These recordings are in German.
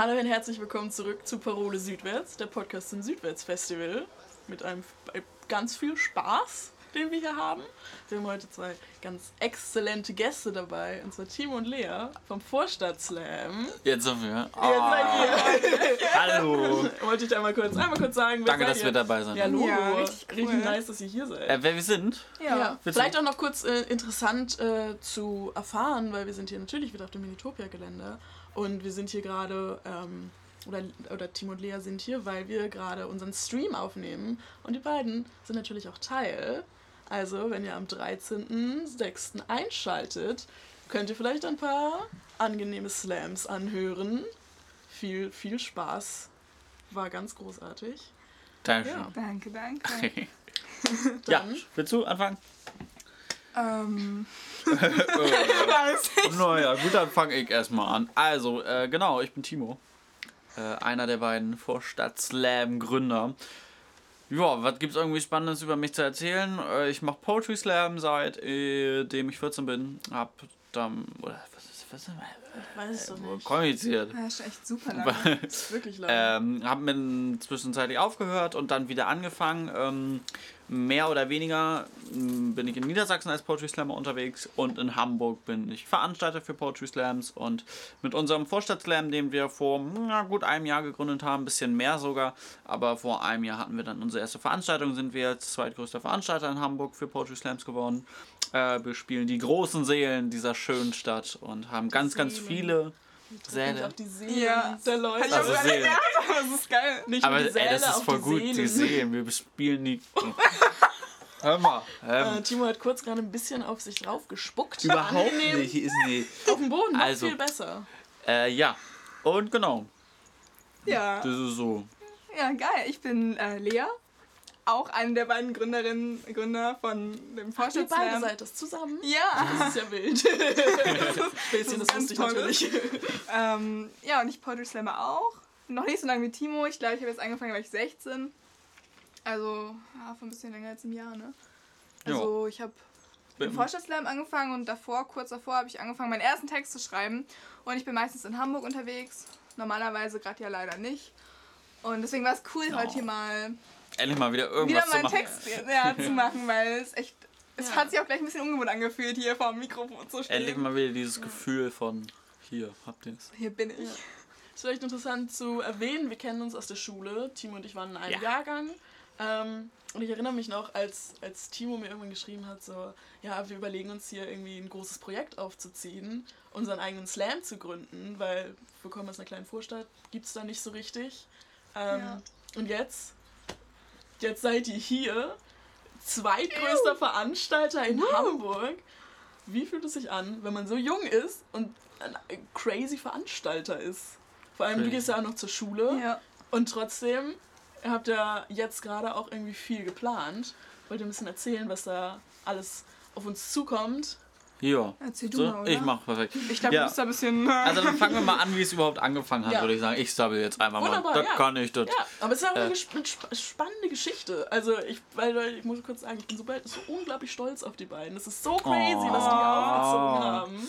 Hallo und herzlich willkommen zurück zu Parole Südwärts, der Podcast zum Südwärts Festival mit einem äh, ganz viel Spaß, den wir hier haben. Wir haben heute zwei ganz exzellente Gäste dabei, und zwar Timo und Lea vom Vorstadt Slam. Jetzt sind wir. Jetzt seid ihr. Hallo. Wollte ich einmal kurz, einmal kurz sagen, wer Danke, dass ihr? wir dabei sind. Ja, Logo. Ja, richtig, richtig cool. nice, dass ihr hier seid. Äh, wer wir sind? Ja, Willst vielleicht auch noch kurz äh, interessant äh, zu erfahren, weil wir sind hier natürlich wieder auf dem Minitopia-Gelände und wir sind hier gerade, ähm, oder, oder Timo und Lea sind hier, weil wir gerade unseren Stream aufnehmen und die beiden sind natürlich auch Teil. Also, wenn ihr am 13.06. einschaltet, könnt ihr vielleicht ein paar angenehme Slams anhören. Viel, viel Spaß. War ganz großartig. Dankeschön. Danke, danke. Ja, Dann willst du anfangen? Ähm, naja, gut, dann fange ich erstmal an. Also, äh, genau, ich bin Timo. Äh, einer der beiden Vorstadt-Slam-Gründer. Ja, was gibt's irgendwie Spannendes über mich zu erzählen? Äh, ich mache Poetry Slam seitdem ich 14 bin. Hab dann. Oder was ist. Was ist ich weiß es doch nicht. kompliziert. das ist echt super lange. Das ist wirklich lang. Ähm, hab mit zwischenzeitlich aufgehört und dann wieder angefangen. Ähm, mehr oder weniger m, bin ich in Niedersachsen als Poetry Slammer unterwegs und in Hamburg bin ich Veranstalter für Poetry Slams und mit unserem Vorstadt Slam, den wir vor na, gut einem Jahr gegründet haben, ein bisschen mehr sogar, aber vor einem Jahr hatten wir dann unsere erste Veranstaltung, sind wir jetzt zweitgrößter Veranstalter in Hamburg für Poetry Slams geworden. Äh, wir spielen die großen Seelen dieser schönen Stadt und haben ganz, ganz viele Säle. auch die Seelen Ja. der Leute. Ich Also Seelen. gedacht, das ist geil. nicht Aber die ey, Säle, das ist voll die gut, Seelen. die Seelen. Wir spielen die. Hör mal. Ähm, Äh, Timo hat kurz gerade ein bisschen auf sich drauf gespuckt. überhaupt nicht. Ist nicht. Auf dem Boden, noch Also. viel besser. Äh, ja. Und genau. Ja. Das ist so. ja, geil. Ich bin äh, Lea. Auch eine der beiden Gründerinnen, Gründer von dem Ihr beide seid das zusammen? Ja. Das ist ja wild. Späßchen, das, Das ist wusste ich ganz natürlich. ähm, ja, und ich Poetry Slammer auch. Noch nicht so lange wie Timo. Ich glaube, ich habe jetzt angefangen, da war ich 16. Also, ja, vor ein bisschen länger als im Jahr, ne? Also, ich habe im Vorstadtslam angefangen und davor, kurz davor, habe ich angefangen, meinen ersten Text zu schreiben. Und ich bin meistens in Hamburg unterwegs. Normalerweise gerade ja leider nicht. Und deswegen war es cool, Oh. heute hier mal Endlich mal wieder wieder irgendwas zu meinen machen. Text ja, zu machen, weil es echt. Es Ja. hat sich auch gleich ein bisschen ungewohnt angefühlt, hier vor dem Mikrofon zu stehen. Endlich mal wieder dieses Gefühl von hier, habt ihr es. Hier bin ich. Ja. Ist vielleicht interessant zu erwähnen, wir kennen uns aus der Schule. Timo und ich waren in einem Ja. Jahrgang. Ähm, und ich erinnere mich noch, als, als Timo mir irgendwann geschrieben hat, so, ja, wir überlegen uns hier irgendwie ein großes Projekt aufzuziehen, unseren eigenen Slam zu gründen, weil wir kommen aus einer kleinen Vorstadt, gibt es da nicht so richtig. Ähm, Ja. Und jetzt, jetzt seid ihr hier, zweitgrößter Veranstalter in Hamburg. Wie fühlt es sich an, wenn man so jung ist und ein crazy Veranstalter ist? Vor allem, du Crazy. gehst ja auch noch zur Schule Ja. und trotzdem habt ihr jetzt gerade auch irgendwie viel geplant. Wollt ihr ein bisschen erzählen, was da alles auf uns zukommt? Ja. Erzähl du So, mal, oder? ich mach perfekt. Ich glaube, Ja. du bist da ein bisschen. äh, Also dann fangen wir mal an, wie es überhaupt angefangen hat, Ja. würde ich sagen. Ich sabbel jetzt einfach Wunderbar, mal. Das ja. kann ich, das. Ja, aber es ist auch Äh. eine sp sp spannende Geschichte. Also ich, weil ich muss kurz sagen, ich bin so, so unglaublich stolz auf die beiden. Es ist so crazy, was die Oh. aufgezogen haben.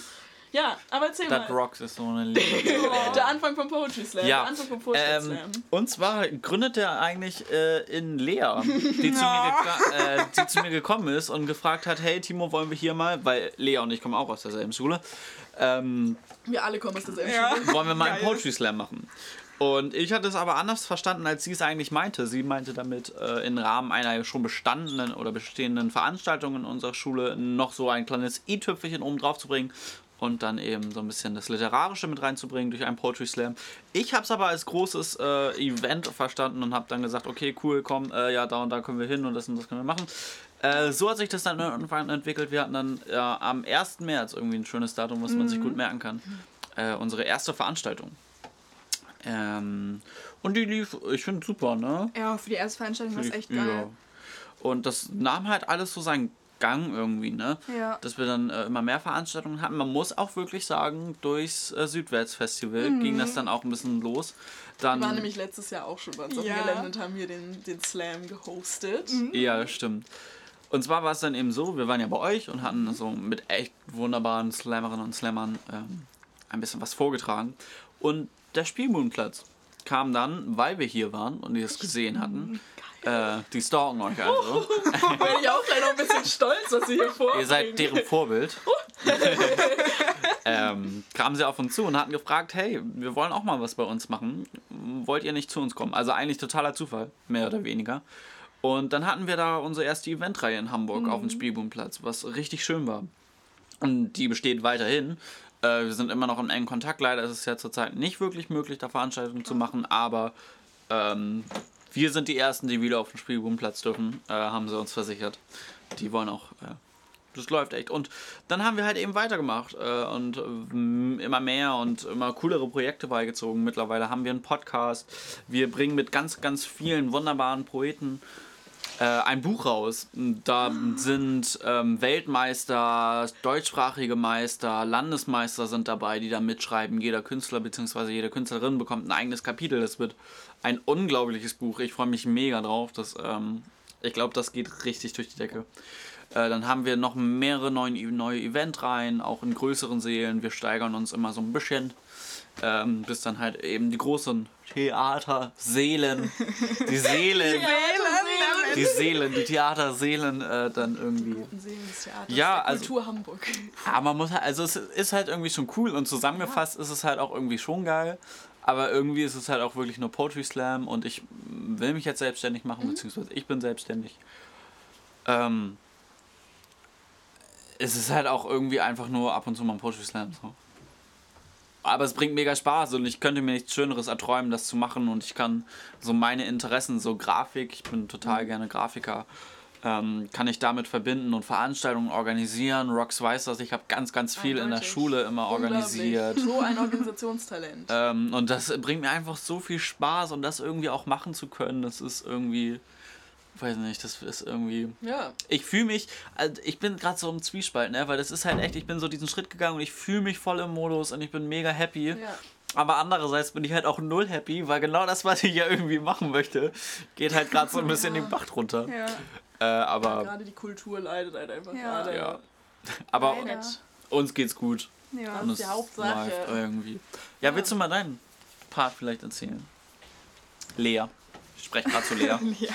Ja, aber erzähl Das mal. Rocks ist so eine Liebe. Der Anfang vom Poetry Slam, Ja, der Anfang vom Vorstadt Ähm, Slam. und zwar gründet er eigentlich äh, in Lea, die, zu mir gekla- äh, die zu mir gekommen ist und gefragt hat, hey Timo, wollen wir hier mal, weil Lea und ich kommen auch aus derselben Schule, ähm, Wir alle kommen aus derselben Ja. Schule. wollen wir mal einen. Poetry Slam machen. Und ich hatte es aber anders verstanden, als sie es eigentlich meinte. Sie meinte damit, äh, im Rahmen einer schon bestandenen oder bestehenden Veranstaltung in unserer Schule noch so ein kleines i-Tüpfelchen oben drauf zu bringen und dann eben so ein bisschen das Literarische mit reinzubringen durch einen Poetry Slam. Ich habe es aber als großes äh, Event verstanden und habe dann gesagt, okay, cool, komm, äh, ja, da und da können wir hin und das und das können wir machen. Äh, so hat sich das dann irgendwann entwickelt. Wir hatten dann äh, am 1. März irgendwie ein schönes Datum, was man sich gut merken kann. Äh, unsere erste Veranstaltung. Ähm, und die lief, ich finde super, ne? Ja, für die erste Veranstaltung war es echt Ja. geil. Und das nahm halt alles so seinen Gang irgendwie, ne? Ja. Dass wir dann äh, immer mehr Veranstaltungen hatten. Man muss auch wirklich sagen, durchs äh, Südwärtsfestival ging das dann auch ein bisschen los. Dann, Wir waren nämlich letztes Jahr auch schon bei uns auf Ja. dem Gelände und haben hier den, den Slam gehostet. Ja, das stimmt. Und zwar war es dann eben so, wir waren ja bei euch und hatten so mit echt wunderbaren Slammerinnen und Slammern ähm, ein bisschen was vorgetragen. Und der Spielbudenplatz kam dann, weil wir hier waren und die es gesehen hatten, äh, die stalken euch also. Bin ich auch gleich noch ein bisschen stolz, dass sie hier vor. Ihr seid deren Vorbild. ähm, kamen sie auf uns zu und hatten gefragt, hey, wir wollen auch mal was bei uns machen. Wollt ihr nicht zu uns kommen? Also eigentlich totaler Zufall, mehr oder weniger. Und dann hatten wir da unsere erste Eventreihe in Hamburg mhm. auf dem Spielbudenplatz, was richtig schön war. Und die besteht weiterhin. Äh, wir sind immer noch in engen Kontakt. Leider ist es ja zurzeit nicht wirklich möglich, da Veranstaltungen zu machen, aber ähm, wir sind die Ersten, die wieder auf dem Spielbudenplatz dürfen, äh, haben sie uns versichert. Die wollen auch. Äh, das läuft echt. Und dann haben wir halt eben weitergemacht äh, und äh, immer mehr und immer coolere Projekte beigezogen. Mittlerweile haben wir einen Podcast. Wir bringen mit ganz, ganz vielen wunderbaren Poeten äh, ein Buch raus. Da sind ähm, Weltmeister, deutschsprachige Meister, Landesmeister sind dabei, die da mitschreiben. Jeder Künstler bzw. jede Künstlerin bekommt ein eigenes Kapitel. Das wird ein unglaubliches Buch. Ich freue mich mega drauf. Das, ähm, ich glaube, das geht richtig durch die Decke. Äh, dann haben wir noch mehrere neue, neue Eventreihen, auch in größeren Seelen. Wir steigern uns immer so ein bisschen. Ähm, bis dann halt eben die großen Theaterseelen, die Seelen, die Seelen, die Theaterseelen äh, dann irgendwie. Seelen des Theaters, ja, also, Kultur Hamburg. Aber man muss halt, also es ist halt irgendwie schon cool und zusammengefasst ja. ist es halt auch irgendwie schon geil. Aber irgendwie ist es halt auch wirklich nur Poetry Slam und ich will mich jetzt selbstständig machen, mhm. beziehungsweise ich bin selbstständig. Ähm, es ist halt auch irgendwie einfach nur ab und zu mal ein Poetry Slam. So. Aber es bringt mega Spaß und ich könnte mir nichts Schöneres erträumen, das zu machen. Und ich kann so meine Interessen, so Grafik, ich bin total mhm. gerne Grafiker, ähm, kann ich damit verbinden und Veranstaltungen organisieren. Rox weiß das, ich habe ganz, ganz viel Eindeutig. in der Schule immer organisiert. So ein Organisationstalent. ähm, und das bringt mir einfach so viel Spaß und das irgendwie auch machen zu können, das ist irgendwie weiß nicht, das ist irgendwie. Ja. Ich fühle mich, also ich bin gerade so im Zwiespalt, ne? Weil das ist halt echt, ich bin so diesen Schritt gegangen und ich fühle mich voll im Modus und ich bin mega happy. Ja. Aber andererseits bin ich halt auch null happy, weil genau das, was ich ja irgendwie machen möchte, geht halt gerade so ein bisschen ja. den Bach runter. Ja. Äh, aber. Ja, gerade die Kultur leidet halt einfach ja. gerade. Ja. Aber Leider. uns geht's gut. Ja, das ist die Hauptsache. irgendwie. Ja, willst du mal deinen Part vielleicht erzählen? Lea. Ich spreche gerade zu Lea. ja.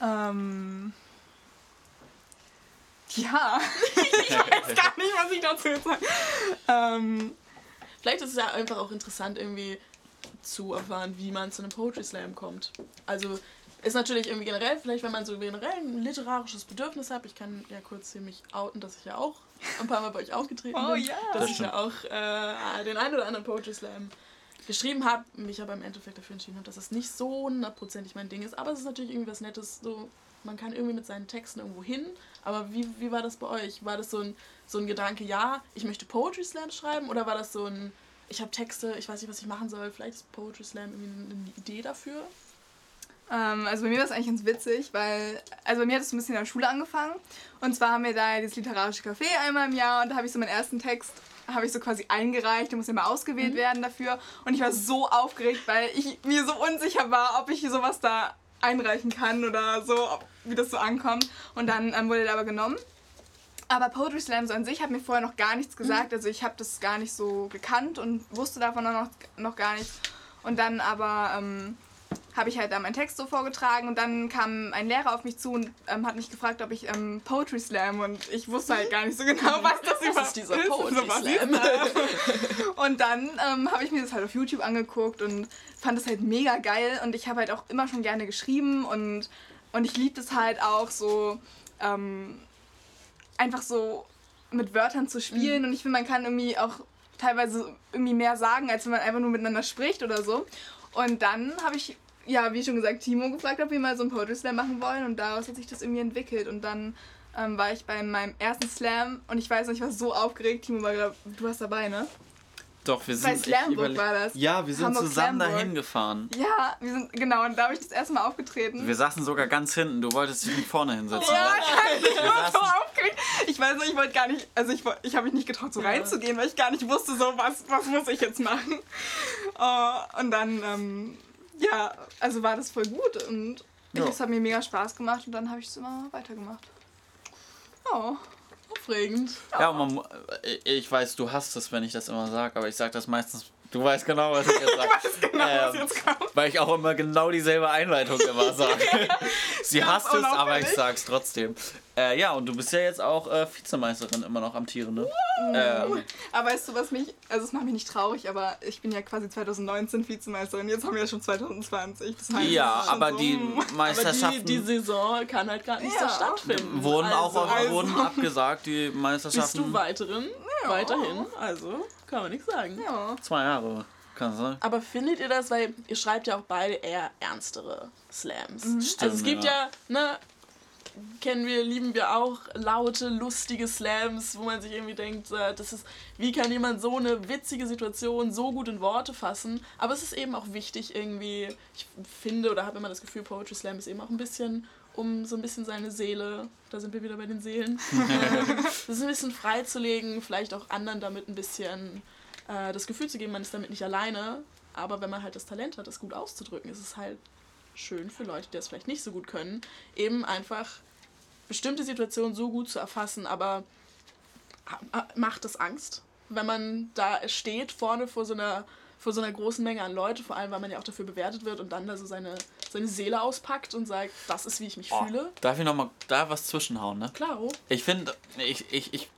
Ähm. Ja, ich weiß gar nicht, was ich dazu jetzt sage. Ähm, Vielleicht ist es ja einfach auch interessant, irgendwie zu erfahren, wie man zu einem Poetry Slam kommt. Also ist natürlich irgendwie generell, vielleicht wenn man so generell ein literarisches Bedürfnis hat, ich kann ja kurz hier mich outen, dass ich ja auch ein paar Mal bei euch aufgetreten oh, bin. Ja. Dass das ich stimmt. ja auch äh, den einen oder anderen Poetry Slam geschrieben habe, mich aber im Endeffekt dafür entschieden habe, dass es nicht so hundertprozentig mein Ding ist. Aber es ist natürlich irgendwie was Nettes, so man kann irgendwie mit seinen Texten irgendwo hin. Aber wie, wie war das bei euch? War das so ein, so ein Gedanke, ja, ich möchte Poetry Slam schreiben? Oder war das so ein, ich habe Texte, ich weiß nicht, was ich machen soll, vielleicht ist Poetry Slam irgendwie eine Idee dafür? Ähm, also bei mir war es eigentlich ganz witzig, weil, also bei mir hat es ein bisschen in der Schule angefangen. Und zwar haben wir da das literarische Café einmal im Jahr und da habe ich so meinen ersten Text habe ich so quasi eingereicht, der muss ja mal ausgewählt mhm. werden dafür. Und ich war so aufgeregt, weil ich mir so unsicher war, ob ich sowas da einreichen kann oder so, wie das so ankommt. Und dann ähm, wurde der aber genommen. Aber Poetry Slam so an sich hat mir vorher noch gar nichts gesagt. Mhm. Also ich habe das gar nicht so gekannt und wusste davon noch, noch gar nichts. Und dann aber ähm, habe ich halt da meinen Text so vorgetragen und dann kam ein Lehrer auf mich zu und ähm, hat mich gefragt, ob ich ähm, Poetry Slam und ich wusste halt gar nicht so genau, was das was überhaupt ist. Dieser ist. Poetry Slam. und dann ähm, habe ich mir das halt auf YouTube angeguckt und fand das halt mega geil und ich habe halt auch immer schon gerne geschrieben und, und ich liebe das halt auch so ähm, einfach so mit Wörtern zu spielen mhm. und ich finde, man kann irgendwie auch teilweise irgendwie mehr sagen, als wenn man einfach nur miteinander spricht oder so. Und dann habe ich ja, wie schon gesagt, Timo gefragt, ob wir mal so einen Poetry Slam machen wollen und daraus hat sich das irgendwie entwickelt und dann ähm, war ich bei meinem ersten Slam und ich weiß noch, ich war so aufgeregt. Timo war gerade, du warst dabei, ne? Doch, wir sind. Bei Slamburg war das. Ja, wir sind Hamburg zusammen Slamburg. dahin gefahren. Ja, wir sind, genau, und da habe ich das erste Mal aufgetreten. Wir saßen sogar ganz hinten, du wolltest dich vorne hinsetzen. Ja, ich war so aufgeregt. Ich weiß nicht, ich wollte gar nicht, also ich, ich habe mich nicht getraut, so reinzugehen, weil ich gar nicht wusste, so, was, was muss ich jetzt machen. Uh, und dann, ähm, ja, also war das voll gut und ja. es hat mir mega Spaß gemacht und dann habe ich es immer weitergemacht. Oh. Aufregend. Ja, man, ich weiß, du hast es, wenn ich das immer sage, aber ich sage das meistens Du weißt genau, was ich jetzt sage. genau, ähm, weil ich auch immer genau dieselbe Einleitung immer sage. Sie hasst es, aber ich sag's trotzdem. Äh, ja, und du bist ja jetzt auch äh, Vizemeisterin immer noch am Tieren, ne? Ähm, aber weißt du, was mich, also es macht mich nicht traurig, aber ich bin ja quasi 2019 Vizemeisterin, jetzt haben wir ja schon 2020. Das heißt, ja, aber so, die Meisterschaften... Aber die, die, Saison kann halt gar nicht ja. so stattfinden. Wurden also, auch also. wurden abgesagt, die Meisterschaften. Bist du weiteren? Ja. Weiterhin, also kann man nichts sagen. Ja. Zwei Jahre. Kann sein. Aber findet ihr das, weil ihr schreibt ja auch beide eher ernstere Slams. Mhm. Stimmt, also es gibt ja, ja ne, kennen wir, lieben wir auch laute, lustige Slams, wo man sich irgendwie denkt, äh, das ist, wie kann jemand so eine witzige Situation so gut in Worte fassen? Aber es ist eben auch wichtig irgendwie, ich finde oder habe immer das Gefühl, Poetry Slam ist eben auch ein bisschen um so ein bisschen seine Seele, da sind wir wieder bei den Seelen, das ein bisschen freizulegen, vielleicht auch anderen damit ein bisschen äh, das Gefühl zu geben, man ist damit nicht alleine. Aber wenn man halt das Talent hat, das gut auszudrücken, ist es halt schön für Leute, die das vielleicht nicht so gut können, eben einfach bestimmte Situationen so gut zu erfassen, aber macht es Angst, wenn man da steht vorne vor so einer vor so einer großen Menge an Leute, vor allem weil man ja auch dafür bewertet wird und dann da so seine, seine Seele auspackt und sagt, das ist wie ich mich oh, fühle. Darf ich nochmal da was zwischenhauen, ne? Klaro. Ich finde, ich, ich, ich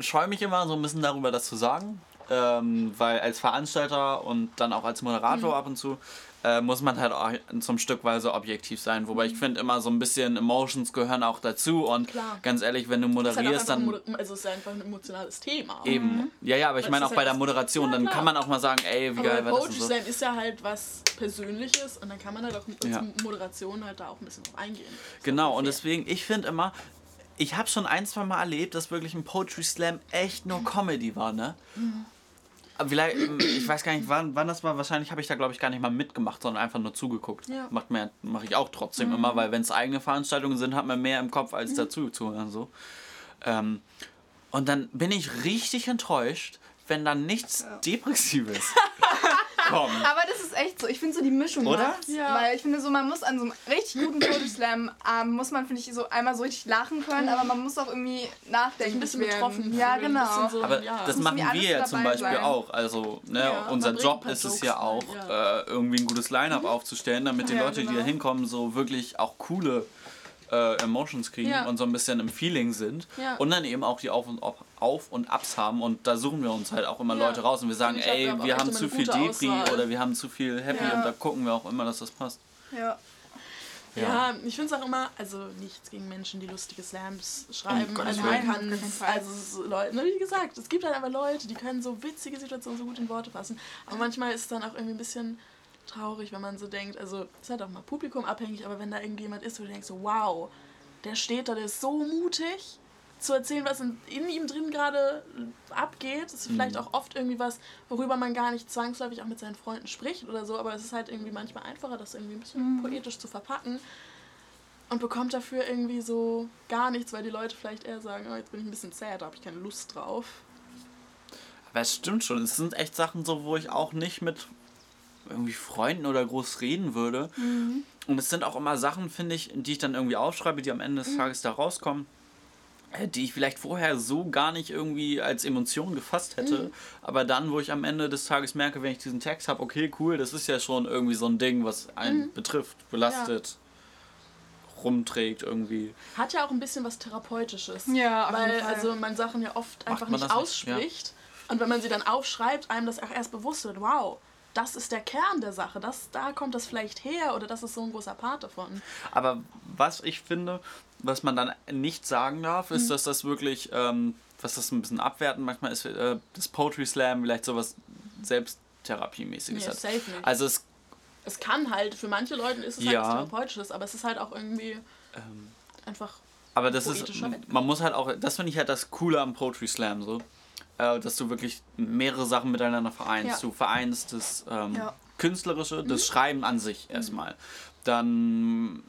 scheue mich immer so ein bisschen darüber, das zu sagen, ähm, weil als Veranstalter und dann auch als Moderator mhm. ab und zu äh, muss man halt auch zum Stückweise objektiv sein. Wobei ich finde immer so ein bisschen Emotions gehören auch dazu und Klar. ganz ehrlich, wenn du moderierst, halt dann. Also es ist einfach ein emotionales Thema. Eben. Mhm. Ja, ja, aber ich meine auch halt bei der Moderation, ja, dann kann man auch mal sagen, ey, wie aber geil war das. So. sein ist ja halt was Persönliches und dann kann man halt auch mit ja. Moderation halt da auch ein bisschen drauf eingehen. Genau, und deswegen, ich finde immer, ich habe schon ein, zwei Mal erlebt, dass wirklich ein Poetry Slam echt nur Comedy war, ne? Mhm vielleicht, ich weiß gar nicht, wann, wann das war. Wahrscheinlich habe ich da, glaube ich, gar nicht mal mitgemacht, sondern einfach nur zugeguckt. Ja. Macht mir, mache ich auch trotzdem mhm. immer, weil wenn es eigene Veranstaltungen sind, hat man mehr im Kopf als mhm. dazu zu hören. So. Ähm, und dann bin ich richtig enttäuscht, wenn dann nichts ja. Depressives kommt. Aber das ist echt so. Ich finde so die Mischung Oder? Ja. Weil ich finde so, man muss an so einem richtig guten Poetry Slam, ähm, muss man, finde ich, so einmal so richtig lachen können, aber man muss auch irgendwie nachdenken. Ein bisschen werden. betroffen. Ja, genau. So, aber ja. das machen wir ja zum Beispiel sein. auch. Also, ne, ja, unser Job ist es ja auch, äh, irgendwie ein gutes Line-Up mhm. aufzustellen, damit die Leute, genau. die da hinkommen, so wirklich auch coole äh, Emotions kriegen ja. und so ein bisschen im Feeling sind ja. und dann eben auch die Auf- und, Auf und Ups haben und da suchen wir uns halt auch immer ja. Leute raus und wir sagen, ey, hab wir haben zu viel Depri Auswahl. oder wir haben zu viel Happy und da gucken wir auch immer, dass das passt. Ja. Ja, ich finde es auch immer, also nichts gegen Menschen, die lustige Slams schreiben. Oh also man kann, also so Leute, ne, wie gesagt, es gibt halt einfach Leute, die können so witzige Situationen so gut in Worte fassen. Aber manchmal ist es dann auch irgendwie ein bisschen traurig, wenn man so denkt, also es ist halt auch mal publikumabhängig, aber wenn da irgendjemand ist, wo du denkst so, wow, der steht da, der ist so mutig zu erzählen, was in, in ihm drin gerade abgeht. Das ist mhm. vielleicht auch oft irgendwie was, worüber man gar nicht zwangsläufig auch mit seinen Freunden spricht oder so, aber es ist halt irgendwie manchmal einfacher, das irgendwie ein bisschen mhm. poetisch zu verpacken und bekommt dafür irgendwie so gar nichts, weil die Leute vielleicht eher sagen, oh, jetzt bin ich ein bisschen sad, da habe ich keine Lust drauf. Aber es stimmt schon, es sind echt Sachen so, wo ich auch nicht mit irgendwie Freunden oder groß reden würde. Mhm. Und es sind auch immer Sachen, finde ich, die ich dann irgendwie aufschreibe, die am Ende des mhm. Tages da rauskommen, die ich vielleicht vorher so gar nicht irgendwie als Emotion gefasst hätte. Mhm. Aber dann, wo ich am Ende des Tages merke, wenn ich diesen Text habe, okay, cool, das ist ja schon irgendwie so ein Ding, was einen mhm. betrifft, belastet. Ja rumträgt irgendwie. Hat ja auch ein bisschen was Therapeutisches. Ja, weil also man Sachen ja oft einfach nicht ausspricht. Ja. Und wenn man sie dann aufschreibt, einem das auch erst bewusst wird, wow, das ist der Kern der Sache. Das, da kommt das vielleicht her oder das ist so ein großer Part davon. Aber was ich finde, was man dann nicht sagen darf, ist, mhm. dass das wirklich, ähm, was das ein bisschen abwerten manchmal ist, äh, das Poetry Slam vielleicht sowas Selbsttherapiemäßiges nee, hat. Safe nicht. Also es, es kann halt, für manche Leute ist es halt ja. halt was Therapeutisches, aber es ist halt auch irgendwie ähm, einfach. Aber das ist, man muss halt auch, das finde ich halt das Coole am Poetry Slam so äh, dass du wirklich mehrere Sachen miteinander vereinst. Ja. Du vereinst das ähm, ja. Künstlerische, das mhm. Schreiben an sich mhm. erstmal. Dann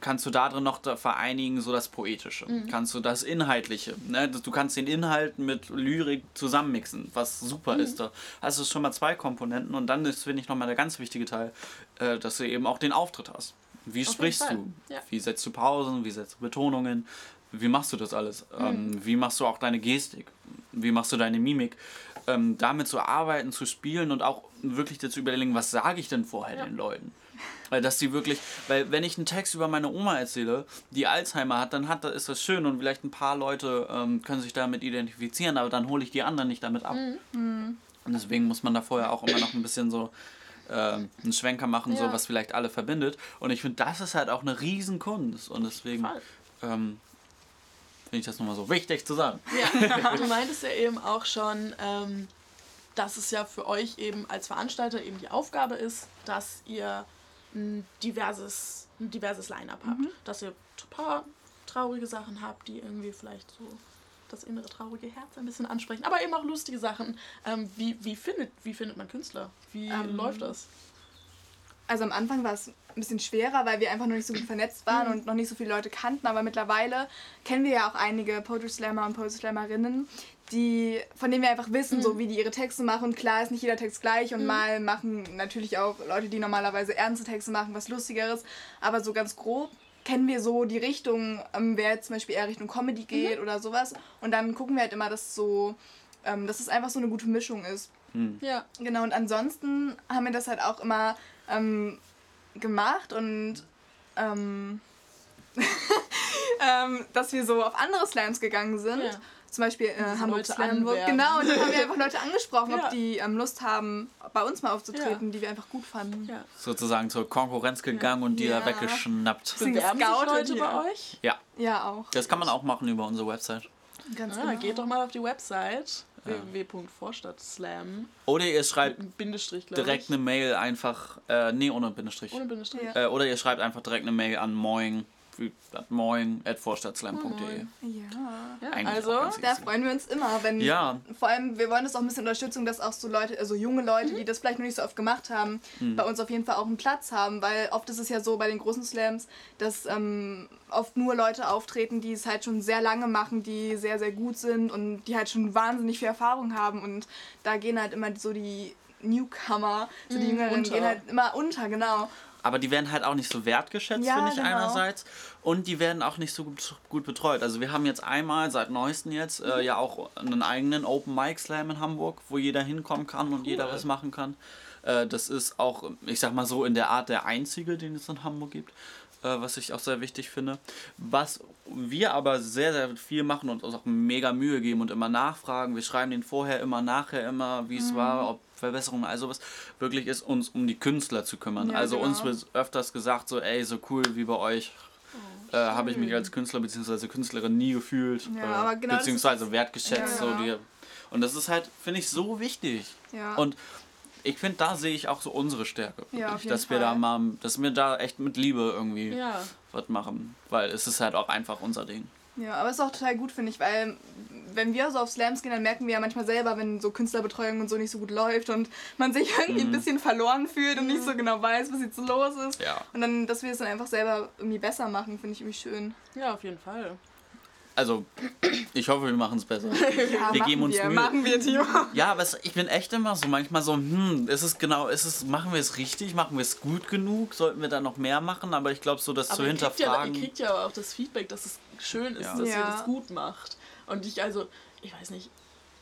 kannst du da drin noch da vereinigen, so das Poetische. Mhm. Kannst du das Inhaltliche. Ne? Du kannst den Inhalt mit Lyrik zusammenmixen, was super mhm. ist. Da hast du schon mal zwei Komponenten und dann ist, finde ich, nochmal der ganz wichtige Teil, äh, dass du eben auch den Auftritt hast. Wie Auf sprichst du? Ja. Wie setzt du Pausen? Wie setzt du Betonungen? Wie machst du das alles? Mhm. Ähm, wie machst du auch deine Gestik? Wie machst du deine Mimik? ähm, damit zu arbeiten, zu spielen und auch wirklich dazu überlegen, was sage ich denn vorher Ja. den Leuten. Weil dass die wirklich, weil wenn ich einen Text über meine Oma erzähle, die Alzheimer hat, dann hat, ist das schön und vielleicht ein paar Leute ähm, können sich damit identifizieren, aber dann hole ich die anderen nicht damit ab. Mhm. Und deswegen muss man da vorher auch immer noch ein bisschen so ähm, einen Schwenker machen, so Ja. was vielleicht alle verbindet. Und ich finde, das ist halt auch eine Riesenkunst. Und deswegen Voll. ähm, finde ich das nochmal so wichtig zu sagen. Ja, du meintest ja eben auch schon, ähm, dass es ja für euch eben als Veranstalter eben die Aufgabe ist, dass ihr ein diverses, ein diverses Line-up habt. Dass ihr ein paar traurige Sachen habt, die irgendwie vielleicht so das innere traurige Herz ein bisschen ansprechen, aber eben auch lustige Sachen. Ähm, wie, wie, findet, wie findet man Künstler? Wie Ähm, läuft das? Also am Anfang war es ein bisschen schwerer, weil wir einfach noch nicht so gut vernetzt waren und noch nicht so viele Leute kannten. Aber mittlerweile kennen wir ja auch einige Poetry Slammer und Poetry Slammerinnen, die, von denen wir einfach wissen, so wie die ihre Texte machen. Klar ist nicht jeder Text gleich und mal machen natürlich auch Leute, die normalerweise ernste Texte machen, was Lustigeres. Aber so ganz grob kennen wir so die Richtung, ähm, wer jetzt zum Beispiel eher Richtung Comedy geht oder sowas. Und dann gucken wir halt immer, dass so, ähm, dass es einfach so eine gute Mischung ist. Ja. Genau, und ansonsten haben wir das halt auch immer ähm, gemacht und ähm, ähm, dass wir so auf andere Slams gegangen sind. Ja. Zum Beispiel äh, Diese Hamburg Leute Slamburg. anwerben. Genau, und dann haben wir einfach Leute angesprochen, Ja. ob die ähm, Lust haben, bei uns mal aufzutreten, die wir einfach gut fanden. ja. Sozusagen zur Konkurrenz gegangen und die Ja. da weggeschnappt. Bewerben sich Leute hier. bei euch? Ja, Ja, auch. das kann man auch machen über unsere Website. Ganz Ah, genau. Geht doch mal auf die Website www.vorstadtslam. Oder ihr schreibt direkt ich. eine Mail einfach, äh, nee, ohne Bindestrich. Ohne Bindestrich. Ja. Äh, oder ihr schreibt einfach direkt eine Mail an moin, wie- at moin at vorstadtslam.de. Ja. Ja, Eigentlich also, Da freuen wir uns immer, wenn Ja. vor allem wir wollen das auch ein bisschen Unterstützung, dass auch so Leute, also junge Leute, Mhm. die das vielleicht noch nicht so oft gemacht haben, Mhm. bei uns auf jeden Fall auch einen Platz haben, weil oft ist es ja so bei den großen Slams, dass ähm, oft nur Leute auftreten, die es halt schon sehr lange machen, die sehr sehr gut sind und die halt schon wahnsinnig viel Erfahrung haben und da gehen halt immer so die Newcomer, so die Mhm, Jüngeren unter. gehen halt immer unter, genau. Aber die werden halt auch nicht so wertgeschätzt, Ja, finde ich genau. einerseits. Und die werden auch nicht so gut, gut betreut. Also wir haben jetzt einmal, seit neuestem jetzt, äh, ja auch einen eigenen Open Mic Slam in Hamburg, wo jeder hinkommen kann und jeder was machen kann. Äh, das ist auch, ich sag mal so, in der Art der einzige, den es in Hamburg gibt. Äh, was ich auch sehr wichtig finde. Was wir aber sehr, sehr viel machen und uns auch mega Mühe geben und immer nachfragen. Wir schreiben den vorher immer, nachher immer, wie es Mhm. war, ob Verbesserungen, also was wirklich ist, uns um die Künstler zu kümmern. Ja, also genau. uns wird öfters gesagt, so, ey, so cool wie bei euch. Oh, äh, habe ich mich als Künstler bzw. Künstlerin nie gefühlt. Ja, äh, genau beziehungsweise wertgeschätzt. Ja. So die, und das ist halt, finde ich, so wichtig. Ja. Und ich finde, da sehe ich auch so unsere Stärke. Ja, wirklich, auf jeden dass wir da mal, dass wir da echt mit Liebe irgendwie Ja. was machen. Weil es ist halt auch einfach unser Ding. Ja, aber es ist auch total gut, finde ich, weil wenn wir so auf Slams gehen, dann merken wir ja manchmal selber, wenn so Künstlerbetreuung und so nicht so gut läuft und man sich irgendwie Mhm. ein bisschen verloren fühlt und nicht so genau weiß, was jetzt los ist. Ja. Und dann, dass wir es dann einfach selber irgendwie besser machen, finde ich irgendwie schön. ja, auf jeden Fall. Also, ich hoffe, wir machen es besser. Ja, Wir geben uns wir, Mühe. Machen wir, Timo. Ja, aber ich bin echt immer so manchmal so, hm, ist es genau, ist es, machen wir es richtig, machen wir es gut genug, sollten wir da noch mehr machen, aber ich glaube, so das zu Aber ihr kriegt, ja, hinterfragen. ihr kriegt ja auch das Feedback, dass es schön ist, Ja. dass ihr Ja. das gut macht. Und ich, also, ich weiß nicht,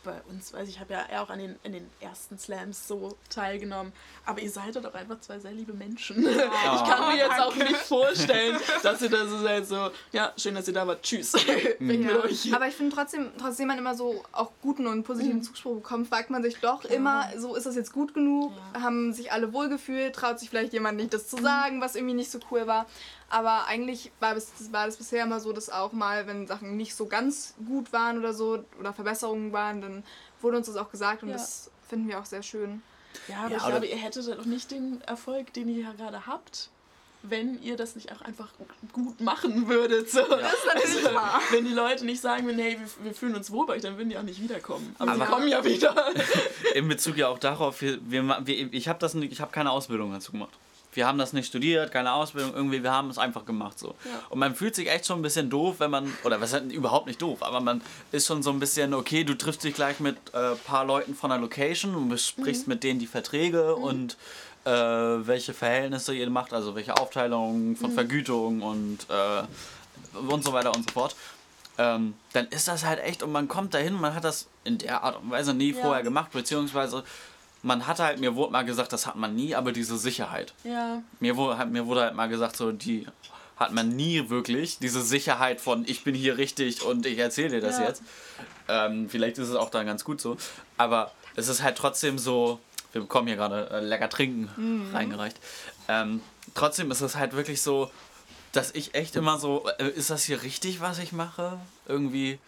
bei uns, weiß ich, habe ja eher auch an den, in den ersten Slams so teilgenommen, aber ihr seid doch einfach zwei sehr liebe Menschen. Ich kann mir jetzt auch nicht vorstellen, dass ihr da so seid, so, ja, schön, dass ihr da wart, tschüss, mit Ja. euch. Aber ich finde trotzdem, trotzdem man immer so auch guten und positiven Mhm. Zuspruch bekommt, fragt man sich doch immer, so ist das jetzt gut genug? Ja. Haben sich alle wohlgefühlt? Traut sich vielleicht jemand nicht, Mhm. das zu sagen, was irgendwie nicht so cool war? Aber eigentlich war, bis, war das bisher immer so, dass auch mal, wenn Sachen nicht so ganz gut waren oder so, oder Verbesserungen waren, dann wurde uns das auch gesagt und Ja. das finden wir auch sehr schön. Ja, aber Ja, ich glaube, ihr hättet doch nicht den Erfolg, den ihr ja gerade habt, wenn ihr das nicht auch einfach gut machen würdet. So. Das ist natürlich Also, wahr. Wenn die Leute nicht sagen würden, hey, wir, wir fühlen uns wohl bei euch, dann würden die auch nicht wiederkommen. Aber, Aber- sie kommen ja wieder. In Bezug ja auch darauf, wir, wir, ich habe habe keine Ausbildung dazu gemacht. Wir haben das nicht studiert, keine Ausbildung, irgendwie, wir haben es einfach gemacht so. Ja. Und man fühlt sich echt schon ein bisschen doof, wenn man, oder was heißt überhaupt nicht doof, aber man ist schon so ein bisschen, okay, du triffst dich gleich mit ein äh, paar Leuten von der Location und besprichst mit denen die Verträge und äh, welche Verhältnisse ihr macht, also welche Aufteilung von Vergütung und, äh, und so weiter und so fort. ähm, dann ist das halt echt und man kommt dahin, man hat das in der Art und Weise nie Ja. vorher gemacht, beziehungsweise man hat halt, mir wurde mal gesagt, das hat man nie, aber diese Sicherheit. Ja. Mir wurde, halt- mir wurde halt mal gesagt, so die hat man nie wirklich, diese Sicherheit von ich bin hier richtig und ich erzähle dir das Ja. jetzt. Ähm, vielleicht ist es auch dann ganz gut so, aber es ist halt trotzdem so, wir bekommen hier gerade äh, lecker Trinken reingereicht. Ähm, trotzdem ist es halt wirklich so, dass ich echt immer so, äh, ist das hier richtig, was ich mache? Irgendwie.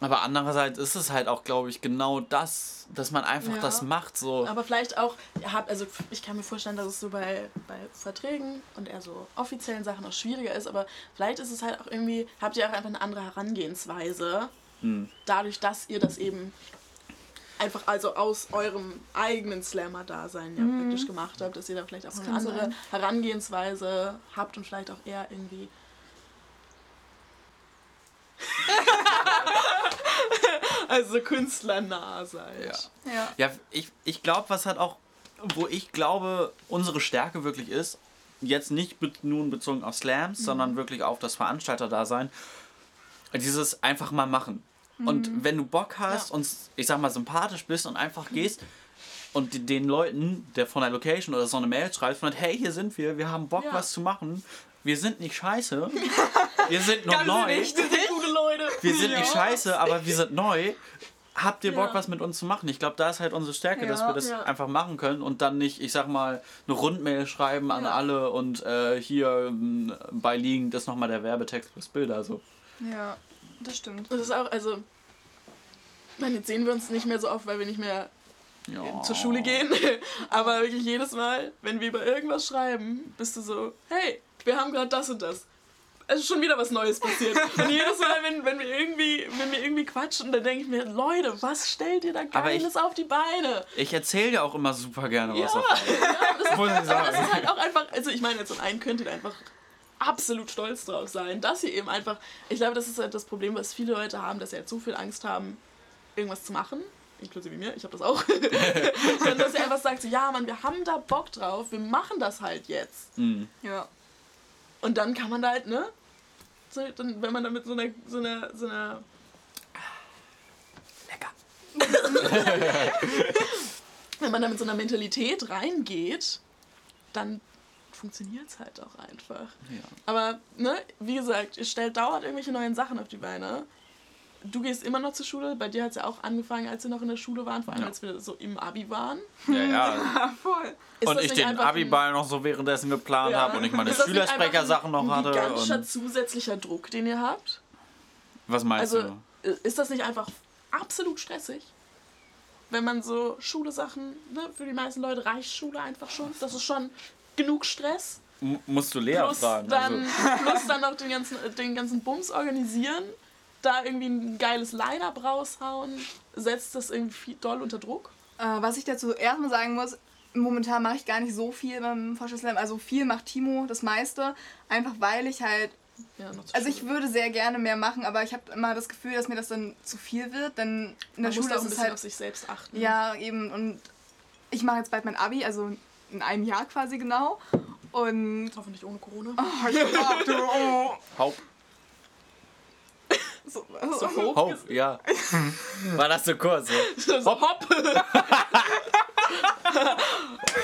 Aber andererseits ist es halt auch, glaube ich, genau das, dass man einfach Ja. das macht. So. Aber vielleicht auch, ihr habt, also ich kann mir vorstellen, dass es so bei, bei Verträgen und eher so offiziellen Sachen auch schwieriger ist, aber vielleicht ist es halt auch irgendwie, habt ihr auch einfach eine andere Herangehensweise, Hm. dadurch, dass ihr das eben einfach also aus eurem eigenen Slammer-Dasein ja praktisch gemacht habt, dass ihr da vielleicht auch eine andere sein. Herangehensweise habt und vielleicht auch eher irgendwie. also künstlernah seid. Ja. Ja. Ja, ich, ich glaube, was halt auch, wo ich glaube, unsere Stärke wirklich ist, jetzt nicht be nun bezogen auf Slams, sondern wirklich auf das Veranstalterdasein, dieses einfach mal machen. Und wenn du Bock hast Ja. und ich sag mal sympathisch bist und einfach gehst und den Leuten, der von der Location oder so eine Mail schreibt, von hey, hier sind wir, wir haben Bock Ja. was zu machen, wir sind nicht scheiße, wir sind nur neu. wichtig. Wir sind nicht scheiße, aber wir sind neu. Habt ihr Bock, was mit uns zu machen? Ich glaube, da ist halt unsere Stärke, dass wir das einfach machen können und dann nicht, ich sag mal, eine Rundmail schreiben an alle und äh, hier ähm, beiliegend ist nochmal der Werbetext plus Bilder. So. Ja, das stimmt. Das ist auch, also. Ich meine, jetzt sehen wir uns nicht mehr so oft, weil wir nicht mehr Ja. zur Schule gehen. Aber wirklich jedes Mal, wenn wir über irgendwas schreiben, bist du so, hey, wir haben gerade das und das. Es ist schon wieder was Neues passiert. Und jedes Mal, wenn, wenn, wir irgendwie, wenn wir irgendwie quatschen, dann denke ich mir, Leute, was stellt ihr da Aber ich- Geiles auf die Beine? Ich erzähle ja auch immer super gerne was Ja, davon. das, Muss ich aber das ist halt auch einfach, also ich meine, jetzt zum einen könntet ihr einfach absolut stolz drauf sein, dass ihr eben einfach, ich glaube, das ist halt das Problem, was viele Leute haben, dass sie halt so viel Angst haben, irgendwas zu machen, inklusive mir, ich habe das auch, und dass ihr einfach sagt, so, ja Mann, wir haben da Bock drauf, wir machen das halt jetzt. Mhm. Ja. Und dann kann man da halt, ne, so, dann, wenn man da mit so einer, so einer, so einer Lecker. wenn man da mit so einer Mentalität reingeht, dann funktioniert es halt auch einfach. Ja. Aber, ne, wie gesagt, ihr stellt dauernd irgendwelche neuen Sachen auf die Beine. Du gehst immer noch zur Schule. Bei dir hat es ja auch angefangen, als wir noch in der Schule waren, vor allem Ja. als wir so im Abi waren. Ja, ja. Voll. Ist Und das ich den Abiball noch so währenddessen geplant Ja. habe und ich meine Ist das Schülersprechersachen noch ein, hatte. Ein gigantischer Und zusätzlicher Druck, den ihr habt. was meinst Also, du? ist das nicht einfach absolut stressig? Wenn man so Schule-Sachen, ne, für die meisten Leute reicht Schule einfach schon. Das ist schon genug Stress. M musst du Plus fragen. dann, Also, plus dann noch den ganzen, den ganzen Bums organisieren, da irgendwie ein geiles Line-Up raushauen, setzt das irgendwie viel doll unter Druck. Äh, was ich dazu erstmal sagen muss, momentan mache ich gar nicht so viel beim Vorstellungslam. Also viel macht Timo, das meiste. Einfach weil ich halt. Ja, noch zur Also ich würde sehr gerne mehr machen, aber ich habe immer das Gefühl, dass mir das dann zu viel wird. Denn in der Man muss Schule da auch ist ein bisschen halt. auf sich selbst achten. Ja, eben. Und ich mache jetzt bald mein Abi, also in einem Jahr quasi genau. Und. Hoffentlich ohne Corona. Oh, ich dachte, oh. Haupt. So, So hoch. Hope, ja. War das so kurz? So? So hopp.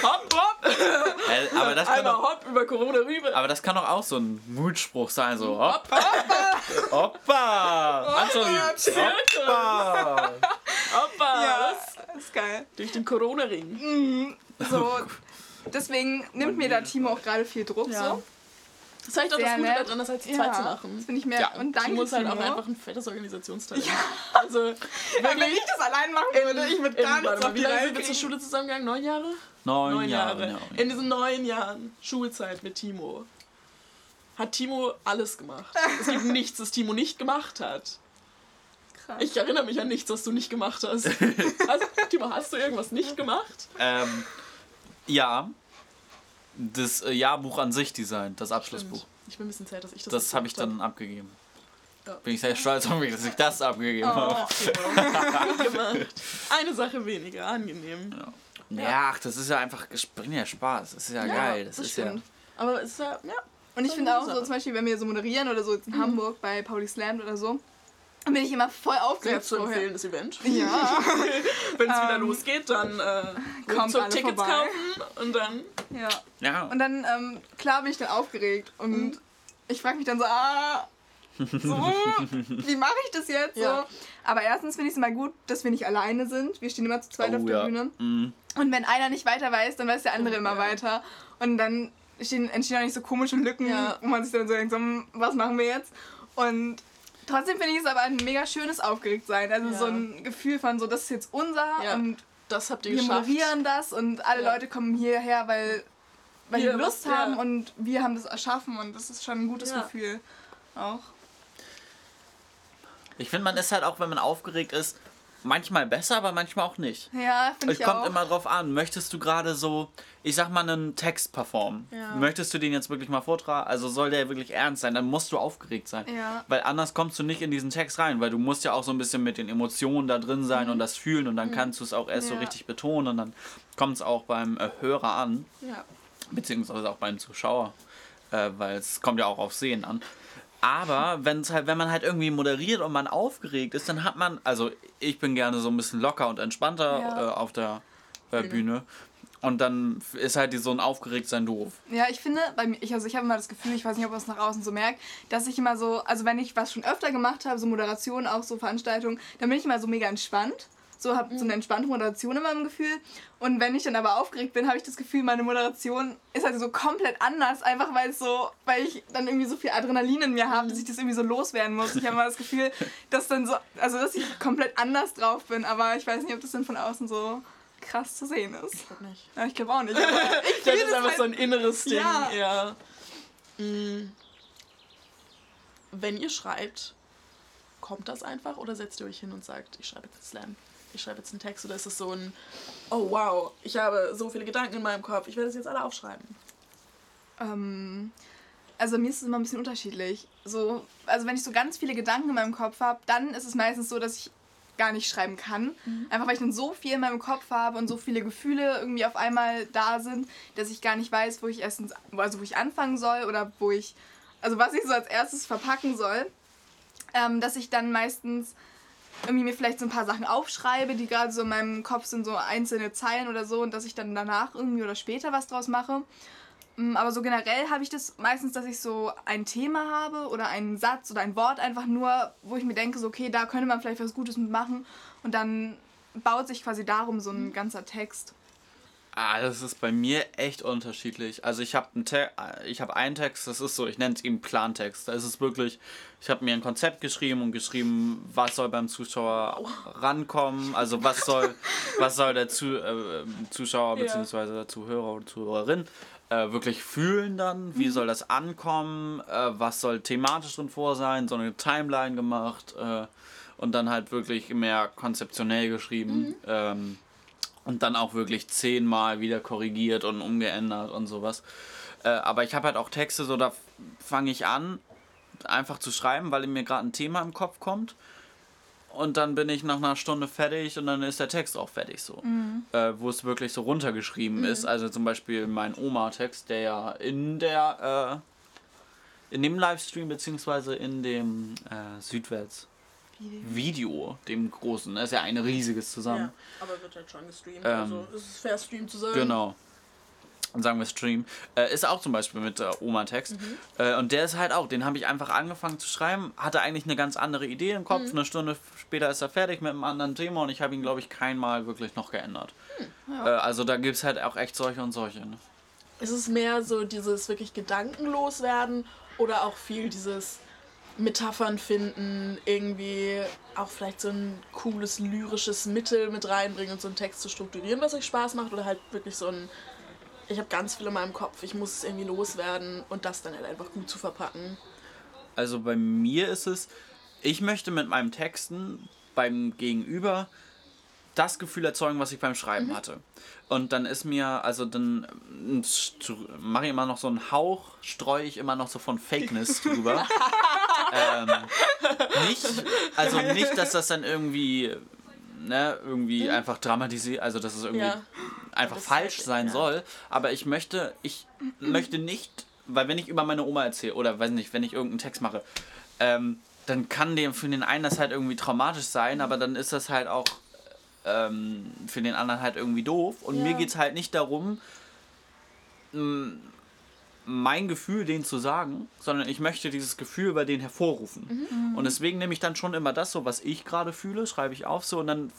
hopp, hopp. Äh, aber, das kann Einmal doch, hopp über Corona rüber. aber das kann doch auch so ein Mutspruch sein. So, hopp, hoppa! Anton, hoppa! Hoppa. Ja, was? ist geil. Durch den Corona-Ring. So, deswegen nimmt mir da Timo auch gerade viel Druck. Ja. So. Das zeigt auch das Sehr Gute nett. daran, das halt zu Ja, zweit zu Das machen. finde ich mehr. Ja. Und danke, Timo ist halt auch Timo. einfach ein fettes Organisationstalent. Also, Ja, wenn ich das allein machen würde, ich würde gar nichts auf wie lange sind wir zur. Schule zusammengegangen? Neun Jahre? Neun, Jahre. ja. In diesen neun Jahren Schulzeit mit Timo hat Timo alles gemacht. Es gibt nichts, das Timo nicht gemacht hat. Krass. Ich erinnere mich an nichts, was du nicht gemacht hast. Also, Timo, hast du irgendwas nicht gemacht? Ähm, ja. Das äh, Jahrbuch an sich designt, das Abschlussbuch. Ich bin ein bisschen sad, dass ich das Das habe ich dann abgegeben. Ja. Bin ich sehr stolz auf mich, dass ich das abgegeben Oh. habe. hab. Gemacht. Eine Sache weniger, angenehm. Ja, ach, das ist ja einfach, bringt ja Spaß. Das ist ja, geil. Das, ist ja. stimmt. Aber es ist ja, ja, Und ich finde auch so, zum Beispiel, wenn wir so moderieren oder so jetzt in mhm. Hamburg bei Pauli Slam oder so, bin ich immer voll aufgeregt. Sehr zu empfehlen, das Event. Ja. Wenn es wieder ähm, losgeht, dann äh, kommt zum Tickets vorbei. kaufen und dann. Ja. ja. Und dann, ähm, klar bin ich dann aufgeregt und mhm. ich frage mich dann so, ah, so, wie mache ich das jetzt? Ja. So. Aber erstens finde ich es immer gut, dass wir nicht alleine sind. Wir stehen immer zu zweit oh, auf der ja. Bühne. Mhm. Und wenn einer nicht weiter weiß, dann weiß der andere immer weiter. Und dann entstehen, entstehen auch nicht so komische Lücken, ja. wo man sich dann so denkt, so, hm, was machen wir jetzt? Und trotzdem finde ich es aber ein mega schönes Aufgeregtsein. Also ja. so ein Gefühl von so, das ist jetzt unser ja. und das habt ihr wir geschafft. moderieren das und alle Leute kommen hierher, weil, weil wir Lust was, haben und wir haben das erschaffen und das ist schon ein gutes Gefühl auch. Ich finde, man ist halt auch, wenn man aufgeregt ist, manchmal besser, aber manchmal auch nicht. Ja, finde ich Es kommt immer drauf an. Möchtest du gerade so, ich sag mal, einen Text performen? Ja. Möchtest du den jetzt wirklich mal vortragen? Also soll der wirklich ernst sein? Dann musst du aufgeregt sein. Ja. Weil anders kommst du nicht in diesen Text rein, weil du musst ja auch so ein bisschen mit den Emotionen da drin sein mhm. und das fühlen und dann mhm. kannst du es auch erst ja. so richtig betonen und dann kommt es auch beim äh, Hörer an. Ja. Beziehungsweise auch beim Zuschauer. Äh, weil es kommt ja auch auf Sehen an. Aber wenn's halt, wenn man halt irgendwie moderiert und man aufgeregt ist, dann hat man, also ich bin gerne so ein bisschen locker und entspannter ja. äh, auf der äh, Bühne. Und dann ist halt so ein Aufgeregtsein doof. Ja, ich finde, bei mir, ich, also ich habe immer das Gefühl, ich weiß nicht, ob man es nach außen so merkt, dass ich immer so, also wenn ich was schon öfter gemacht habe, so Moderation, auch so Veranstaltungen, dann bin ich immer so mega entspannt so habe so eine entspannte Moderation in meinem Gefühl. Und wenn ich dann aber aufgeregt bin, habe ich das Gefühl, meine Moderation ist halt so komplett anders, einfach weil es so, weil ich dann irgendwie so viel Adrenalin in mir habe, dass ich das irgendwie so loswerden muss. Ich habe mal das Gefühl, dass dann so, also dass ich komplett anders drauf bin, aber ich weiß nicht, ob das dann von außen so krass zu sehen ist. Ich glaube nicht. Ja, ich glaube auch nicht. ich das ist einfach halt, so ein inneres Ding. Ja. ja. Mhm. Wenn ihr schreibt, kommt das einfach oder setzt ihr euch hin und sagt, ich schreibe jetzt Slam? Ich schreibe jetzt einen Text oder ist es so ein, oh wow, ich habe so viele Gedanken in meinem Kopf, ich werde es jetzt alle aufschreiben? Ähm, also mir ist es immer ein bisschen unterschiedlich. So, also wenn ich so ganz viele Gedanken in meinem Kopf habe, dann ist es meistens so, dass ich gar nicht schreiben kann. Mhm. Einfach weil ich dann so viel in meinem Kopf habe und so viele Gefühle irgendwie auf einmal da sind, dass ich gar nicht weiß, wo ich erstens, also wo ich anfangen soll oder wo ich, also was ich so als erstes verpacken soll. Ähm, dass ich dann meistens irgendwie mir vielleicht so ein paar Sachen aufschreibe, die gerade so in meinem Kopf sind, so einzelne Zeilen oder so, und dass ich dann danach irgendwie oder später was draus mache. Mm, aber so generell habe ich das meistens, dass ich so ein Thema habe oder einen Satz oder ein Wort einfach nur, wo ich mir denke, so okay, da könnte man vielleicht was Gutes mitmachen. Und dann baut sich quasi darum so ein ganzer Text. Ah, das ist bei mir echt unterschiedlich. Also ich habe einen, Te ich hab einen Text, das ist so, ich nenne es eben Plantext. Da ist es wirklich, ich habe mir ein Konzept geschrieben und geschrieben, was soll beim Zuschauer rankommen, also was soll, was soll der Zu äh, Zuschauer bzw. der Zuhörer oder Zuhörerin äh, wirklich fühlen dann, wie mhm. soll das ankommen, äh, was soll thematisch drin vor sein, so eine Timeline gemacht äh, und dann halt wirklich mehr konzeptionell geschrieben. Mhm. Ähm, und dann auch wirklich zehnmal wieder korrigiert und umgeändert und sowas. Äh, aber ich habe halt auch Texte, so da fange ich an, einfach zu schreiben, weil mir gerade ein Thema im Kopf kommt. Und dann bin ich nach einer Stunde fertig und dann ist der Text auch fertig so. Mhm. Äh, wo es wirklich so runtergeschrieben mhm. ist. Also zum Beispiel mein Oma-Text, der ja in der äh, in dem Livestream beziehungsweise in dem äh, Südwärts Video, dem großen. Das ist ja ein riesiges zusammen. Ja, aber wird halt schon gestreamt. Ähm, also ist es fair, Stream zu sagen. Genau. Und sagen wir Stream. Äh, ist auch zum Beispiel mit äh, Oma-Text. Mhm. Äh, und der ist halt auch, den habe ich einfach angefangen zu schreiben, hatte eigentlich eine ganz andere Idee im Kopf. Mhm. Eine Stunde später ist er fertig mit einem anderen Thema und ich habe ihn, glaube ich, keinmal wirklich noch geändert. Mhm, ja. Äh, also da gibt es halt auch echt solche und solche. Ne? Ist es mehr so dieses wirklich gedankenlos werden oder auch viel dieses Metaphern finden, irgendwie auch vielleicht so ein cooles lyrisches Mittel mit reinbringen und so einen Text zu strukturieren, was euch Spaß macht, oder halt wirklich so ein, ich habe ganz viel in meinem Kopf, ich muss es irgendwie loswerden und das dann halt einfach gut zu verpacken. Also bei mir ist es, ich möchte mit meinem Texten beim Gegenüber das Gefühl erzeugen, was ich beim Schreiben mhm. hatte. Und dann ist mir, also dann mache ich immer noch so einen Hauch, streue ich immer noch so von Fakeness drüber. ähm, nicht, also nicht, dass das dann irgendwie, ne, irgendwie mhm. einfach dramatisiert, also dass es irgendwie ja. einfach falsch sein ja. soll, aber ich möchte, ich möchte nicht weil wenn ich über meine Oma erzähle oder weiß nicht, wenn ich irgendeinen Text mache, ähm, dann kann dem für den einen das halt irgendwie traumatisch sein, aber dann ist das halt auch ähm, für den anderen halt irgendwie doof. Und Ja. mir geht es halt nicht darum, mein Gefühl denen zu sagen, sondern ich möchte dieses Gefühl bei denen hervorrufen. Und deswegen nehme ich dann schon immer das so, was ich gerade fühle, schreibe ich auf so und dann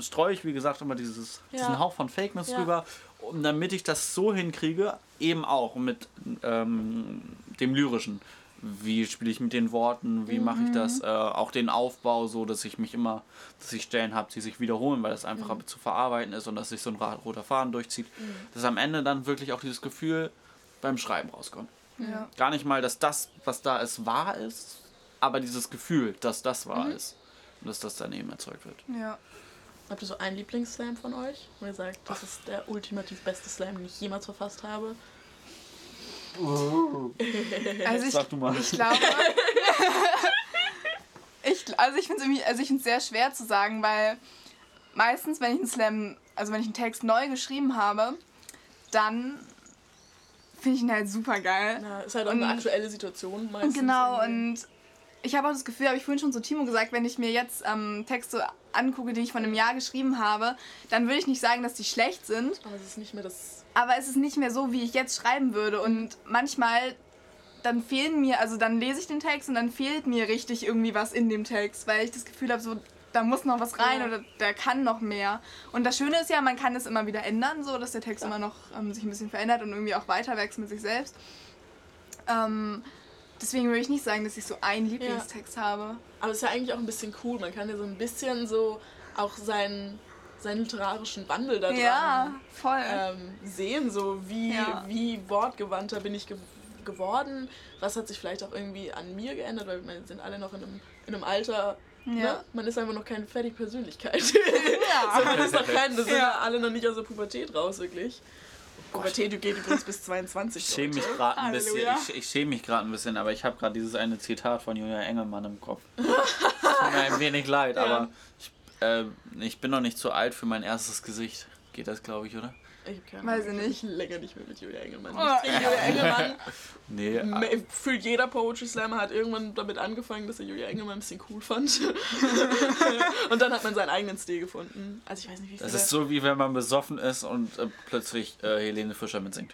streue ich, wie gesagt, immer dieses, Ja. diesen Hauch von Fakeness Ja. drüber. Und damit ich das so hinkriege, eben auch mit ähm, dem Lyrischen. Wie spiele ich mit den Worten, wie mache ich das, äh, auch den Aufbau so, dass ich mich immer, dass ich Stellen habe, die sich wiederholen, weil das einfacher zu verarbeiten ist und dass sich so ein roter Faden durchzieht. Dass am Ende dann wirklich auch dieses Gefühl beim Schreiben rauskommt. Ja. Gar nicht mal, dass das, was da ist, wahr ist, aber dieses Gefühl, dass das wahr ist. Und dass das daneben erzeugt wird. Ja. Habt ihr so einen Lieblingsslam von euch? Wo ihr sagt, das ist der ultimativ beste Slam, den ich jemals verfasst habe? Also ich, Sag du mal. ich glaube. ich, also ich finde es also ich finde es sehr schwer zu sagen, weil meistens, wenn ich einen Slam, also wenn ich einen Text neu geschrieben habe, dann finde ich ihn halt super geil. Na, ist halt auch Und- eine aktuelle Situation meistens. Genau, irgendwie. und ich habe auch das Gefühl, habe ich vorhin schon zu Timo gesagt, wenn ich mir jetzt ähm, Texte angucke, die ich von einem Jahr geschrieben habe, dann würde ich nicht sagen, dass die schlecht sind, Aber es ist nicht mehr das. aber es ist nicht mehr so, wie ich jetzt schreiben würde. Und manchmal, dann fehlen mir, also dann lese ich den Text und dann fehlt mir richtig irgendwie was in dem Text, weil ich das Gefühl habe, so, da muss noch was rein Ja. oder der kann noch mehr. Und das Schöne ist ja, man kann es immer wieder ändern, so dass der Text immer noch ähm, sich ein bisschen verändert und irgendwie auch weiter wächst mit sich selbst. Ähm, deswegen würde ich nicht sagen, dass ich so einen Lieblingstext habe. Aber es ist ja eigentlich auch ein bisschen cool. Man kann ja so ein bisschen so auch seinen, seinen literarischen Wandel da dran Ja, voll. ähm, sehen, so wie, Ja. wie wortgewandter bin ich ge geworden, was hat sich vielleicht auch irgendwie an mir geändert, weil wir sind alle noch in einem, in einem Alter, Ja. ne? man ist einfach noch keine fertige Persönlichkeit. Ja. so, man ist noch kein, das sind Ja. ja alle noch nicht aus der Pubertät raus, wirklich. Pubertät geht übrigens bis 22. Ich schäme mich gerade ein bisschen. Ich, ich schäme mich gerade ein bisschen, aber ich habe gerade dieses eine Zitat von Julia Engelmann im Kopf. Tut mir ein wenig leid, Ja. aber ich, äh, ich bin noch nicht zu alt für mein erstes Gesicht. Geht das, glaube ich, oder? Ich hab keine Weiß ich nicht. Ich länger nicht mehr mit Julia Engelmann. Oh. Julia Engelmann. Nee. Me- Für jeder Poetry Slammer hat irgendwann damit angefangen, dass er Julia Engelmann ein bisschen cool fand. und dann hat man seinen eigenen Stil gefunden. Also ich weiß nicht, wie viele... Das ist so, wie wenn man besoffen ist und äh, plötzlich äh, Helene Fischer mitsingt.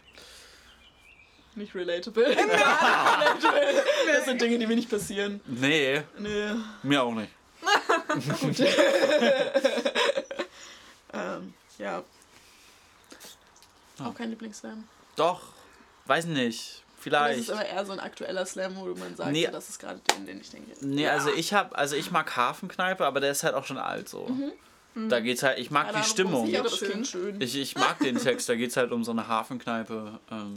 Nicht relatable. relatable. Das sind Dinge, die mir nicht passieren. Nee, Nee. mir auch nicht. Ähm, ja. Ah. Auch kein Lieblingsslam. Doch, weiß nicht. Das Vielleicht. ist aber eher so ein aktueller Slam, wo man sagt, Nee. ja, das ist gerade den, den ich denke. Nee, also ich hab, also ich mag Hafenkneipe, aber der ist halt auch schon alt so. Da geht's halt, ich mag Keine die Stimmung. aber Ja, das schön. klingt schön. Ich, ich mag den Text, da geht's halt um so eine Hafenkneipe. Ähm,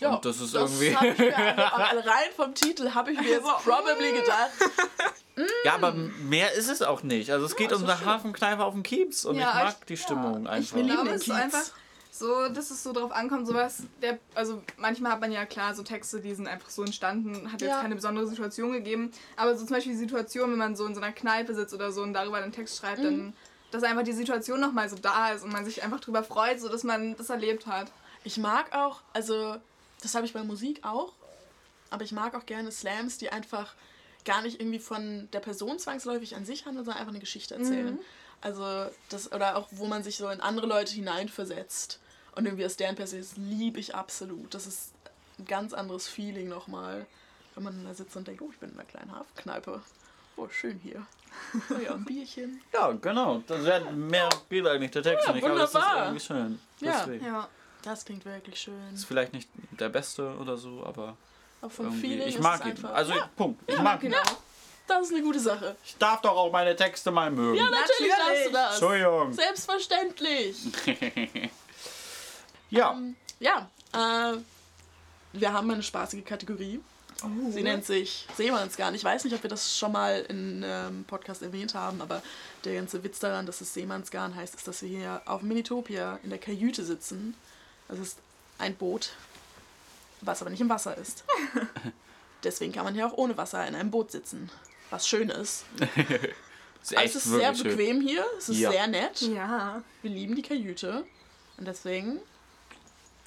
ja, und das ist irgendwie- hab ich mir, also, rein vom Titel habe ich mir jetzt probably gedacht. ja, aber mehr ist es auch nicht. Also es geht ist um eine schön. Hafenkneipe auf dem Kiez und Ja, ich mag ich- die Stimmung ja, einfach. will Ich lieben glaube, den Kiez. einfach so, dass es so drauf ankommt, sowas, der, also manchmal hat man ja klar so Texte, die sind einfach so entstanden, hat jetzt Ja. keine besondere Situation gegeben, aber so zum Beispiel die Situation, wenn man so in so einer Kneipe sitzt oder so und darüber einen Text schreibt, dann, dass einfach die Situation nochmal so da ist und man sich einfach drüber freut, so dass man das erlebt hat. Ich mag auch, also das habe ich bei Musik auch, aber ich mag auch gerne Slams, die einfach gar nicht irgendwie von der Person zwangsläufig an sich handeln, sondern einfach eine Geschichte erzählen. Also das, oder auch wo man sich so in andere Leute hineinversetzt und irgendwie aus deren Perspektive, das liebe ich absolut. Das ist ein ganz anderes Feeling nochmal, wenn man da sitzt und denkt, oh, ich bin in einer kleinen Hafenkneipe. Oh, schön hier. Oh ja, ein Bierchen. Ja, genau. Das wär, mehr geht eigentlich der Text Ja, nicht, aber das ist wunderbar. irgendwie schön. Ja. Deswegen. Ja. Das klingt wirklich schön. Ist vielleicht nicht der beste oder so, aber Aber vom irgendwie, Feeling ich ist mag es ihn. einfach. Also ja, Punkt. Ich mag ihn. Genau. das ist eine gute Sache. Ich darf doch auch meine Texte mal mögen. Ja, natürlich, darfst du das. Entschuldigung. Selbstverständlich. ja. Ähm, ja, äh, wir haben eine spaßige Kategorie. Sie nennt sich Seemannsgarn. Ich weiß nicht, ob wir das schon mal in ähm, Podcast erwähnt haben, aber der ganze Witz daran, dass es Seemannsgarn heißt, ist, dass wir hier auf Minitopia in der Kajüte sitzen. Das ist ein Boot, was aber nicht im Wasser ist. Deswegen kann man hier auch ohne Wasser in einem Boot sitzen. Was schön ist. Ist es ist sehr bequem hier, es ist Ja. sehr nett. Ja. Wir lieben die Kajüte. Und deswegen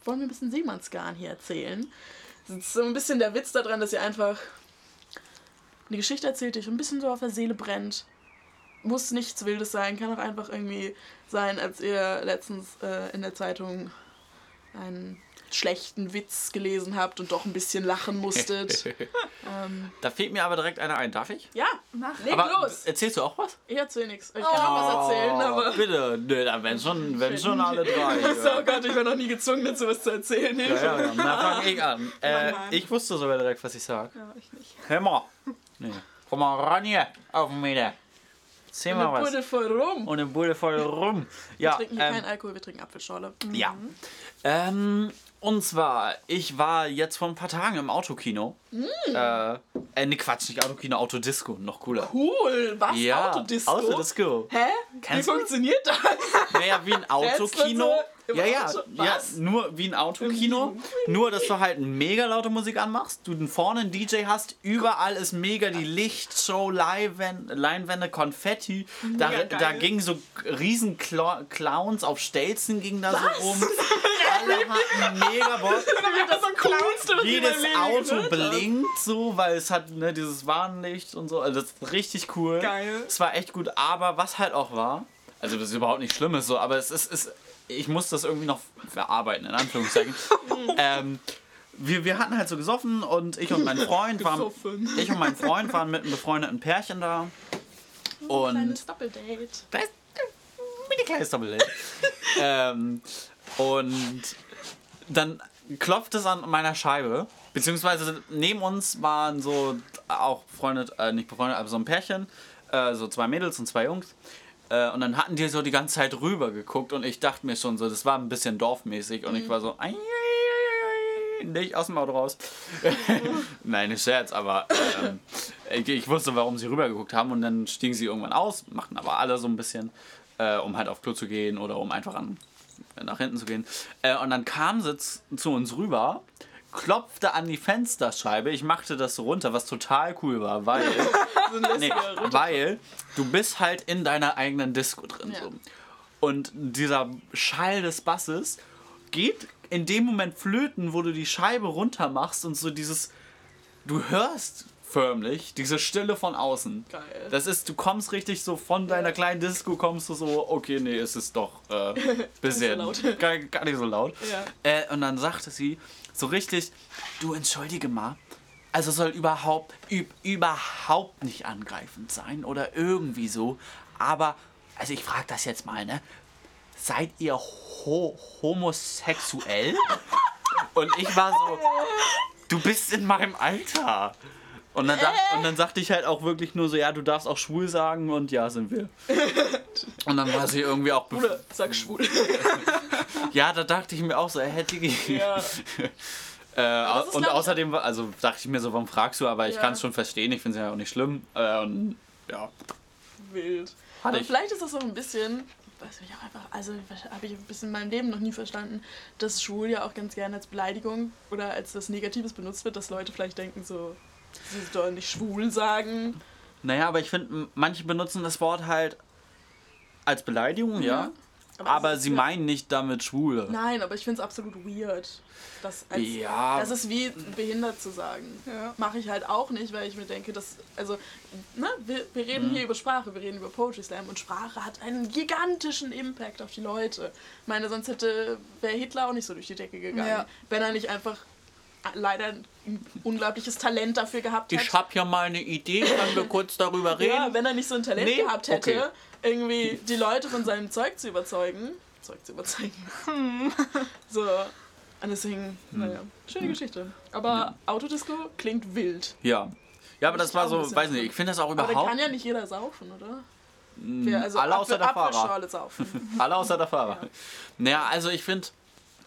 wollen wir ein bisschen Seemannsgarn hier erzählen. Das ist so ein bisschen der Witz daran, dass ihr einfach eine Geschichte erzählt, die euch ein bisschen so auf der Seele brennt. Muss nichts Wildes sein, kann auch einfach irgendwie sein, als ihr letztens äh, in der Zeitung einen schlechten Witz gelesen habt und doch ein bisschen lachen musstet. ähm, Da fehlt mir aber direkt einer ein. Darf ich? ja, Mach. leg aber los. erzählst du auch was? Ich erzähl nichts. Ich kann auch was erzählen, aber. Bitte, Nö, dann wenn schon, wenn schon alle drei. Oh Gott, ich war noch nie gezwungen dazu, was zu erzählen. Ja, ja, ja. Na, fang ich an. Äh, Mann. ich wusste sogar direkt, was ich sag. Ja, ich nicht. Hör mal. Nee. Komm mal ran hier auf den Meter. Erzähl mal Eine was. Bude voll rum. Und eine Bude voll rum. Wir Ja, trinken hier ähm, keinen Alkohol, wir trinken Apfelschorle. Ja. Ähm, und zwar, ich war jetzt vor ein paar Tagen im Autokino. Äh, äh, ne Quatsch, nicht Autokino, Autodisco, noch cooler. Cool, was? Ja, Autodisco? Autodisco. Hä? Kennst Wie du? funktioniert das? Naja, wie ein Autokino. Im Ja, ja, Auto? ja, Was? nur wie ein Autokino. Nur, dass du halt mega laute Musik anmachst, du vorne einen DJ hast, überall ist mega die Lichtshow, Leinwände, Leinwände Konfetti. Da, Mega geil. da gingen so riesen Cla- Clowns auf Stelzen gingen da so rum. Alle hatten mega Bock. Das so Clowns durch Jedes mein Leben Auto gehört habe. blinkt so, weil es hat ne, dieses Warnlicht und so. Also das ist richtig cool. Geil. Es war echt gut, aber was halt auch war, also das ist überhaupt nicht schlimm, ist so, aber es ist, ist ich muss das irgendwie noch verarbeiten, in Anführungszeichen. ähm, wir, wir hatten halt so gesoffen und ich und mein Freund waren, Gesoffen. ich und mein Freund waren mit einem befreundeten Pärchen da. Und Kleines Doppeldate. das mini kleines Doppeldate. ähm, und dann klopft es an meiner Scheibe. Beziehungsweise neben uns waren so auch befreundet, äh, nicht befreundet, aber so ein Pärchen, äh, so zwei Mädels und zwei Jungs. Äh, und dann hatten die so die ganze Zeit rüber geguckt und ich dachte mir schon so, das war ein bisschen dorfmäßig und ich war so, "Ei, ei, ei, ei, nicht aus dem Auto raus. Nein, nicht Scherz, aber ähm, ich, ich wusste, warum sie rübergeguckt haben und dann stiegen sie irgendwann aus, machten aber alle so ein bisschen, äh, um halt auf Klo zu gehen oder um einfach an, nach hinten zu gehen. Äh, und dann kam sie zu uns rüber, klopfte an die Fensterscheibe, ich machte das so runter, was total cool war, weil, nee, weil du bist halt in deiner eigenen Disco drin. Ja. So. Und dieser Schall des Basses geht in dem Moment flöten, wo du die Scheibe runter machst und so dieses, du hörst förmlich diese Stille von außen. Geil. Das ist, du kommst richtig so von deiner kleinen Disco, kommst du so, okay, nee, es ist doch äh, bisschen laut. Gar, gar nicht so laut. Ja. Äh, und dann sagte sie so richtig, du entschuldige mal, also soll überhaupt, üb, überhaupt nicht angreifend sein oder irgendwie so, aber, also ich frage das jetzt mal, ne? Seid ihr ho homosexuell? Und ich war so, du bist in meinem Alter. Und dann, dacht, und dann sagte ich halt auch wirklich nur so, ja, du darfst auch schwul sagen und ja, sind wir. Und dann war sie irgendwie auch... bef- Oder sag schwul. Ja, da dachte ich mir auch so, er hätte... Ja. Äh, und ich, außerdem, also dachte ich mir so, warum fragst du, aber ich Ja. kann es schon verstehen, ich finde es ja auch nicht schlimm. Äh, und ja, Wild. Hatte Aber ich. vielleicht ist das auch ein bisschen, weiß ich auch einfach, also habe ich ein bisschen in meinem Leben noch nie verstanden, dass schwul ja auch ganz gerne als Beleidigung oder als was Negatives benutzt wird, dass Leute vielleicht denken so, sie sollen nicht schwul sagen. naja, aber ich finde, manche benutzen das Wort halt als Beleidigung, ja. Aber ist sie ja- meinen nicht damit Schwule. Nein, aber ich finde es absolut weird. Das, als, Ja. das ist wie behindert zu sagen. Ja. Mache ich halt auch nicht, weil ich mir denke, dass, also, ne, wir, wir Mhm. reden hier über Sprache, wir reden über Poetry Slam und Sprache hat einen gigantischen Impact auf die Leute. Ich meine, sonst hätte, wäre Hitler auch nicht so durch die Decke gegangen, Ja. wenn er nicht einfach leider ein unglaubliches Talent dafür gehabt hätte. Ich habe ja mal eine Idee, können wir kurz darüber reden? Ja, wenn er nicht so ein Talent Nee, gehabt hätte, okay. irgendwie die Leute von seinem Zeug zu überzeugen. Zeug zu überzeugen. so. Und deswegen, naja, schöne Geschichte. Aber Autodisco klingt wild. Ja. Ja, aber das war so, weiß nicht, ich finde das auch Aber überhaupt. kann ja nicht jeder saufen, oder? Wer, also alle außer der Fahrer. Apfelschorle saufen. Alle außer der Fahrer. Naja, also ich finde.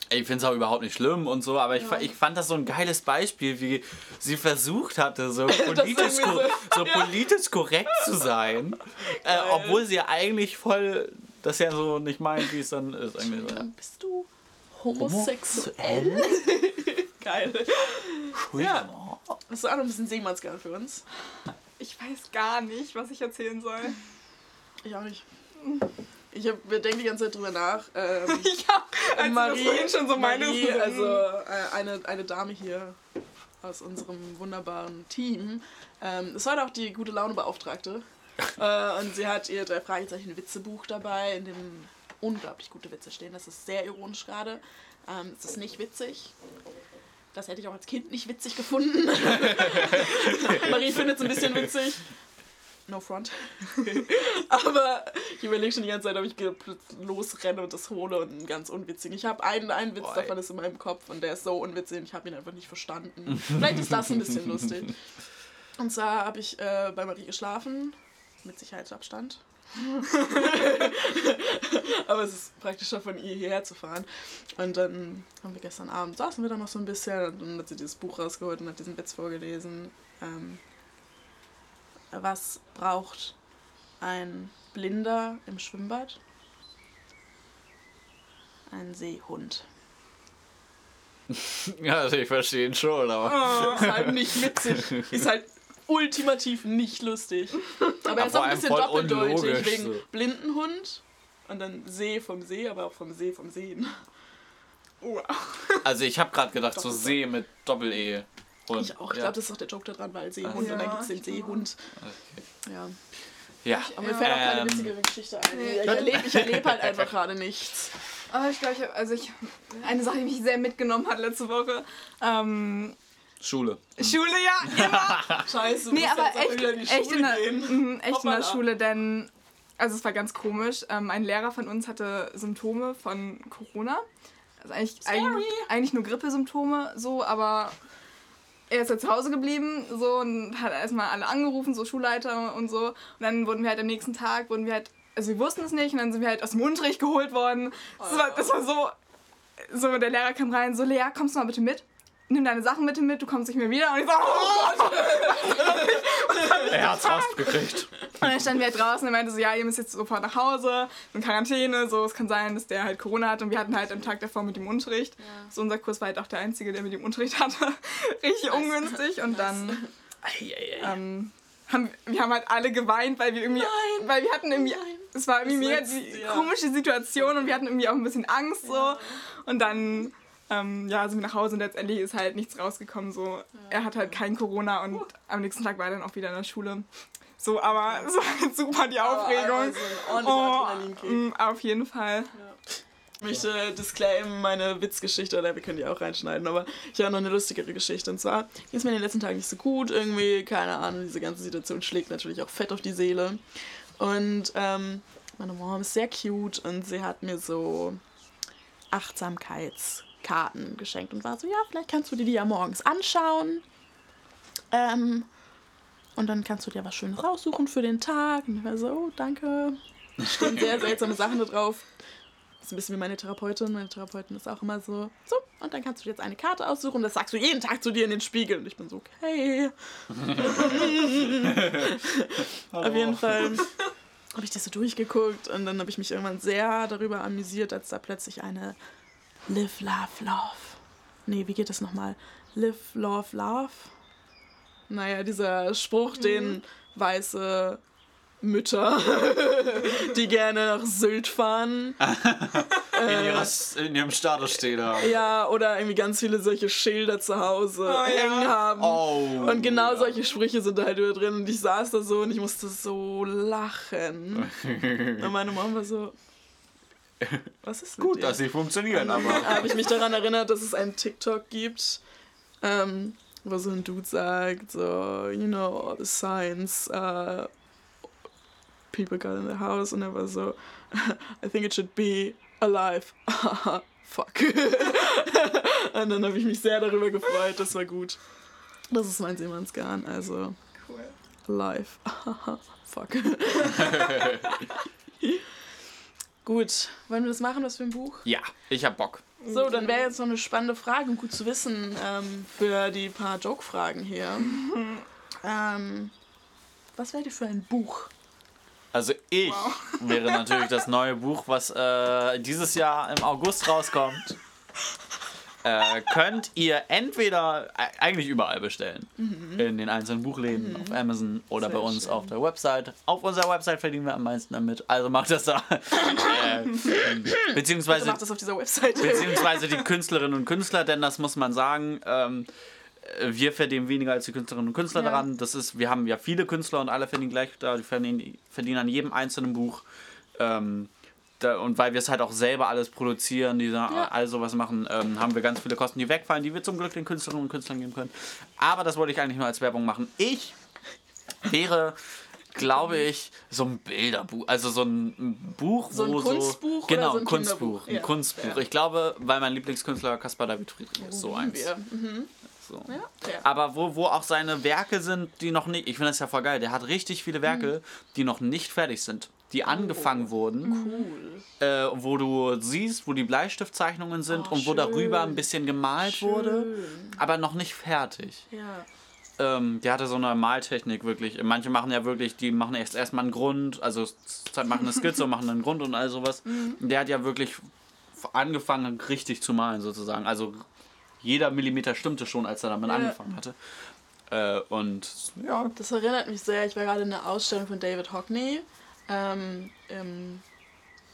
Ich finde es auch überhaupt nicht schlimm und so, aber ich, fa- ich fand das so ein geiles Beispiel, wie sie versucht hatte, so politisch, so- so politisch korrekt zu sein, äh, obwohl sie ja eigentlich voll das ja so nicht meint, wie es dann ist. Irgendwie so. Bist du homosexuell? Homosexuell? Geil. Entschuldigung. Hast du auch noch ein bisschen Seemannsgarn für uns? Ich weiß gar nicht, was ich erzählen soll. Ich auch nicht. Ich hab, wir denken die ganze Zeit drüber nach. Ähm, ja, als Marie, das schon so Marie, meinst. also äh, eine, eine Dame hier aus unserem wunderbaren Team, ähm, ist heute auch die gute Laune Beauftragte. äh, und sie hat ihr drei Fragezeichen Witzebuch dabei, in dem unglaublich gute Witze stehen. Das ist sehr ironisch gerade. Ähm, es ist nicht witzig. Das hätte ich auch als Kind nicht witzig gefunden. Marie findet es ein bisschen witzig. No front. Aber ich überlege schon die ganze Zeit, ob ich losrenne und das hole und einen ganz unwitzigen. Ich habe einen, einen Witz Boah, davon ist in meinem Kopf und der ist so unwitzig und ich habe ihn einfach nicht verstanden. Vielleicht ist das ein bisschen lustig. Und zwar habe ich äh, bei Marie geschlafen, mit Sicherheitsabstand. Aber es ist praktischer von ihr hierher zu fahren. Und dann haben wir gestern Abend, saßen wir da noch so ein bisschen und dann hat sie dieses Buch rausgeholt und hat diesen Witz vorgelesen. Ähm, was braucht ein Blinder im Schwimmbad? Ein Seehund. Ja, also ich verstehe ihn schon, aber. Ist halt nicht witzig. Ist halt ultimativ nicht lustig. Aber er ist auch ein bisschen doppeldeutig. Wegen so. Blindenhund und dann See vom See, aber auch vom See vom Sehen. Wow. Also ich habe gerade gedacht, so See mit Doppel-E. Und- Ich auch. Ich ja. glaube, das ist auch der Joke daran, weil Seehund Ja, und dann gibt es den. Seehund. Okay. Ja. Ja. Aber mir Ja. fällt auch keine Ähm. witzigere Geschichte ein. Nee. Ich erlebe ich erleb halt einfach gerade nichts. Aber ich glaube, ich hab, also ich, eine Sache, die mich sehr mitgenommen hat letzte Woche. Ähm, Schule. Schule, ja, immer. Scheiße, du Nee, musst aber jetzt auch echt, wieder in die echt, Schule in der, mhm, echt in der. Schule, denn, also es war ganz komisch. Ähm, ein Lehrer von uns hatte Symptome von Corona. Also eigentlich, eigentlich, eigentlich nur Grippesymptome, so, aber er ist ja zu Hause geblieben so und hat erstmal alle angerufen, so Schulleiter und so. Und dann wurden wir halt am nächsten Tag, wurden wir halt, also wir wussten es nicht und dann sind wir halt aus dem Unterricht geholt worden. Das war, das war so, so, der Lehrer kam rein, so, Lea, kommst du mal bitte mit? Nimm deine Sachen bitte mit, du kommst nicht mehr wieder. Und ich so, oh Gott! Er hat's rausgekriegt. Und dann standen wir halt draußen und er meinte so, ja, ihr müsst jetzt sofort nach Hause, in Quarantäne, so, es kann sein, dass der halt Corona hat und wir hatten halt am Tag davor mit ihm Unterricht. So, unser Kurs war halt auch der einzige, der mit ihm Unterricht hatte. Richtig ungünstig und dann ähm, haben wir haben halt alle geweint, weil wir irgendwie, Nein. weil wir hatten irgendwie, Nein. es war irgendwie mega letzte, die ja. komische Situation und wir hatten irgendwie auch ein bisschen Angst so und dann ähm, ja, sind wir nach Hause und letztendlich ist halt nichts rausgekommen. So, er hat halt kein Corona und am nächsten Tag war er dann auch wieder in der Schule. So, aber es war halt super die Aufregung. Also ein ordentlicher Oh, mm, auf jeden Fall. Ich möchte disclaimen, meine Witzgeschichte, oder wir können die auch reinschneiden, aber ich habe noch eine lustigere Geschichte. Und zwar ging es mir in den letzten Tagen nicht so gut, irgendwie, keine Ahnung, diese ganze Situation schlägt natürlich auch fett auf die Seele. Und ähm, meine Mom ist sehr cute und sie hat mir so Achtsamkeitskarten geschenkt und war so, ja, vielleicht kannst du dir die ja morgens anschauen. Ähm, und dann kannst du dir was Schönes raussuchen für den Tag. Und ich war so, oh, danke. Stehen sehr seltsame Sachen da drauf. Das ist ein bisschen wie meine Therapeutin. Meine Therapeutin ist auch immer so, so, und dann kannst du dir jetzt eine Karte aussuchen. und Das sagst du jeden Tag zu dir in den Spiegel. Und ich bin so, okay. Auf jeden Fall habe ich das so durchgeguckt und dann habe ich mich irgendwann sehr darüber amüsiert, als da plötzlich eine Live, Love, Love. Nee, wie geht das nochmal? Live, Love, Love? Naja, dieser Spruch, den weiße Mütter, die gerne nach Sylt fahren, In, ihrer, in ihrem Status stehen haben. ja, oder irgendwie ganz viele solche Schilder zu Hause ja. hängen haben. Oh. Und genau ja. solche Sprüche sind da halt über drin. Und ich saß da so und ich musste so lachen. Und meine Mom war so, was ist Gut, dir? dass sie funktionieren, aber. habe ich mich daran erinnert, dass es einen TikTok gibt, ähm, wo so ein Dude sagt, so, you know, all the signs uh, people got in the house. Und er war so, I think it should be alive. Fuck. Und dann habe ich mich sehr darüber gefreut, das war gut. Das ist mein Seemannsgarn, also Cool. alive. Fuck. Gut, wollen wir das machen, was für ein Buch? Ja, ich hab Bock. So, dann wäre jetzt noch eine spannende Frage und gut zu wissen ähm, für die paar Joke-Fragen hier. ähm, was wäre dir für ein Buch? Also ich wäre natürlich das neue Buch, was äh, dieses Jahr im August rauskommt. äh, könnt ihr entweder äh, eigentlich überall bestellen. Mhm. In den einzelnen Buchläden, mhm. auf Amazon oder Sehr bei uns schön. auf der Website. Auf unserer Website verdienen wir am meisten damit. Also macht das da. äh, beziehungsweise, also macht das auf dieser Website. beziehungsweise die Künstlerinnen und Künstler, denn das muss man sagen. Ähm, wir verdienen weniger als die Künstlerinnen und Künstler ja. daran. Das ist, wir haben ja viele Künstler und alle verdienen gleich da. Die verdienen, verdienen an jedem einzelnen Buch. Ähm, da, und weil wir es halt auch selber alles produzieren, die ja. all sowas machen, ähm, haben wir ganz viele Kosten, die wegfallen, die wir zum Glück den Künstlerinnen und Künstlern geben können. Aber das wollte ich eigentlich nur als Werbung machen. Ich wäre glaube ich, so ein Bilderbuch, also so ein Buch, so ein Kunstbuch so, genau, so ein Kunstbuch, ein ja. Kunstbuch. Ja. Ich glaube, weil mein Lieblingskünstler Caspar David Friedrich ist, so eins. Mhm. So. Ja, Aber wo, wo auch seine Werke sind, die noch nicht, ich finde das ja voll geil, der hat richtig viele Werke, mhm. die noch nicht fertig sind die angefangen oh, wurden. Cool. Äh, wo du siehst, wo die Bleistiftzeichnungen sind oh, und wo schön. darüber ein bisschen gemalt schön. wurde, aber noch nicht fertig. Ja. Ähm, der hatte so eine Maltechnik wirklich. Manche machen ja wirklich, die machen erst erstmal einen Grund, also machen eine Skizze und machen einen Grund und all sowas. Mhm. Der hat ja wirklich angefangen, richtig zu malen sozusagen. Also jeder Millimeter stimmte schon, als er damit ja. angefangen hatte. Äh, und ja. Das erinnert mich sehr, ich war gerade in der Ausstellung von David Hockney ähm, im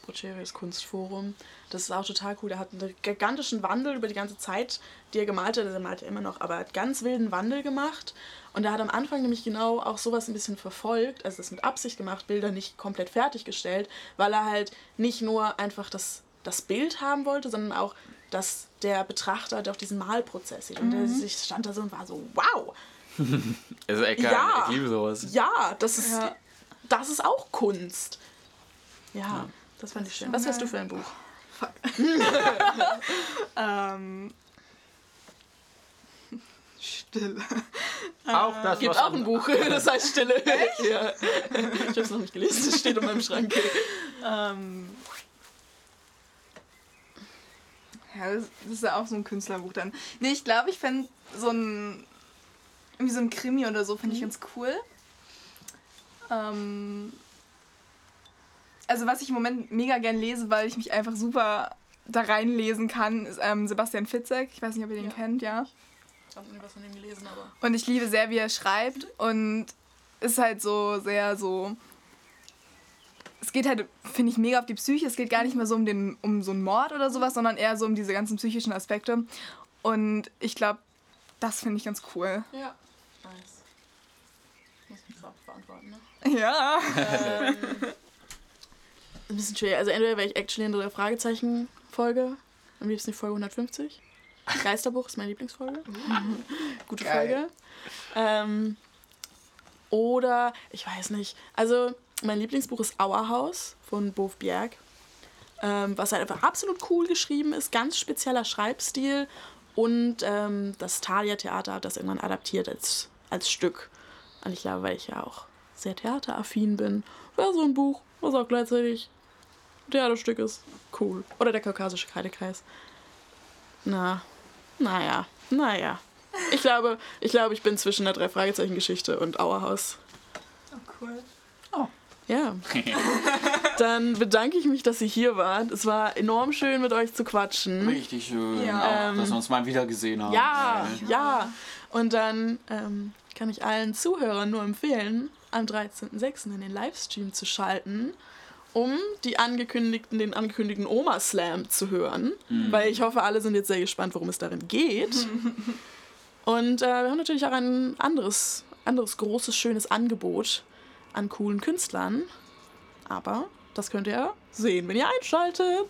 Brocherius Kunstforum. Das ist auch total cool. Er hat einen gigantischen Wandel über die ganze Zeit, die er gemalt hat. Also er malt ja immer noch, aber er hat ganz wilden Wandel gemacht. Und er hat am Anfang nämlich genau auch sowas ein bisschen verfolgt, also das mit Absicht gemacht, Bilder nicht komplett fertiggestellt, weil er halt nicht nur einfach das, das Bild haben wollte, sondern auch, dass der Betrachter doch diesen Malprozess sieht. Und mhm. er sich stand da so und war so, wow! also, ich, ja, ich liebe sowas. Ja, das ist. Ja das ist auch Kunst. Ja, ja. das fand ich schön. Was wärst du für ein Buch? Fuck. ähm, Stille. Auch das gibt auch ein Buch, das heißt Stille. Echt? Ja. Ich habe es noch nicht gelesen, es steht in meinem Schrank. Ähm, ja, das ist ja auch so ein Künstlerbuch dann. Nee, ich glaube, ich fände so ein irgendwie so ein Krimi oder so finde ich mhm. ganz cool. Ähm, also was ich im Moment mega gern lese, weil ich mich einfach super da reinlesen kann, ist ähm, Sebastian Fitzek. Ich weiß nicht, ob ihr den ja. kennt, ja. Ich habe nie was von ihm gelesen, aber. Und ich liebe sehr, wie er schreibt und ist halt so sehr so. Es geht halt, finde ich, mega auf die Psyche. Es geht gar nicht mehr so um, den, um so einen Mord oder sowas, sondern eher so um diese ganzen psychischen Aspekte. Und ich glaube, das finde ich ganz cool. Ja, nice. Muss mich beantworten, ne? Ja. Ähm, ein bisschen schwer. Also entweder wäre ich actually in der Fragezeichen-Folge. Am liebsten die Folge 150. Geisterbuch ist meine Lieblingsfolge. Gute Geil. Folge. Ähm, oder, ich weiß nicht. Also, mein Lieblingsbuch ist Auerhaus von Bof Bjerg. Ähm, was halt einfach absolut cool geschrieben ist. Ganz spezieller Schreibstil. Und ähm, das Thalia Theater hat das irgendwann adaptiert als, als Stück. Und ich glaube, weil ich ja auch sehr theateraffin bin, wäre so ein Buch, was auch gleichzeitig ein Theaterstück ist, cool. Oder der kaukasische Kreidekreis. Na, naja, naja. Ich glaube, ich glaube, ich bin zwischen der Drei-Fragezeichen-Geschichte und Auerhaus. Oh, cool. Oh. Ja. Dann bedanke ich mich, dass ihr hier wart. Es war enorm schön, mit euch zu quatschen. Richtig schön. Ja. Auch, dass wir uns mal wieder gesehen haben. Ja, ja. ja. Und dann ähm, kann ich allen Zuhörern nur empfehlen, am 13.06. in den Livestream zu schalten, um die angekündigten, den angekündigten Oma-Slam zu hören. Mhm. Weil ich hoffe, alle sind jetzt sehr gespannt, worum es darin geht. Und äh, wir haben natürlich auch ein anderes, anderes großes, schönes Angebot an coolen Künstlern. Aber das könnt ihr sehen, wenn ihr einschaltet.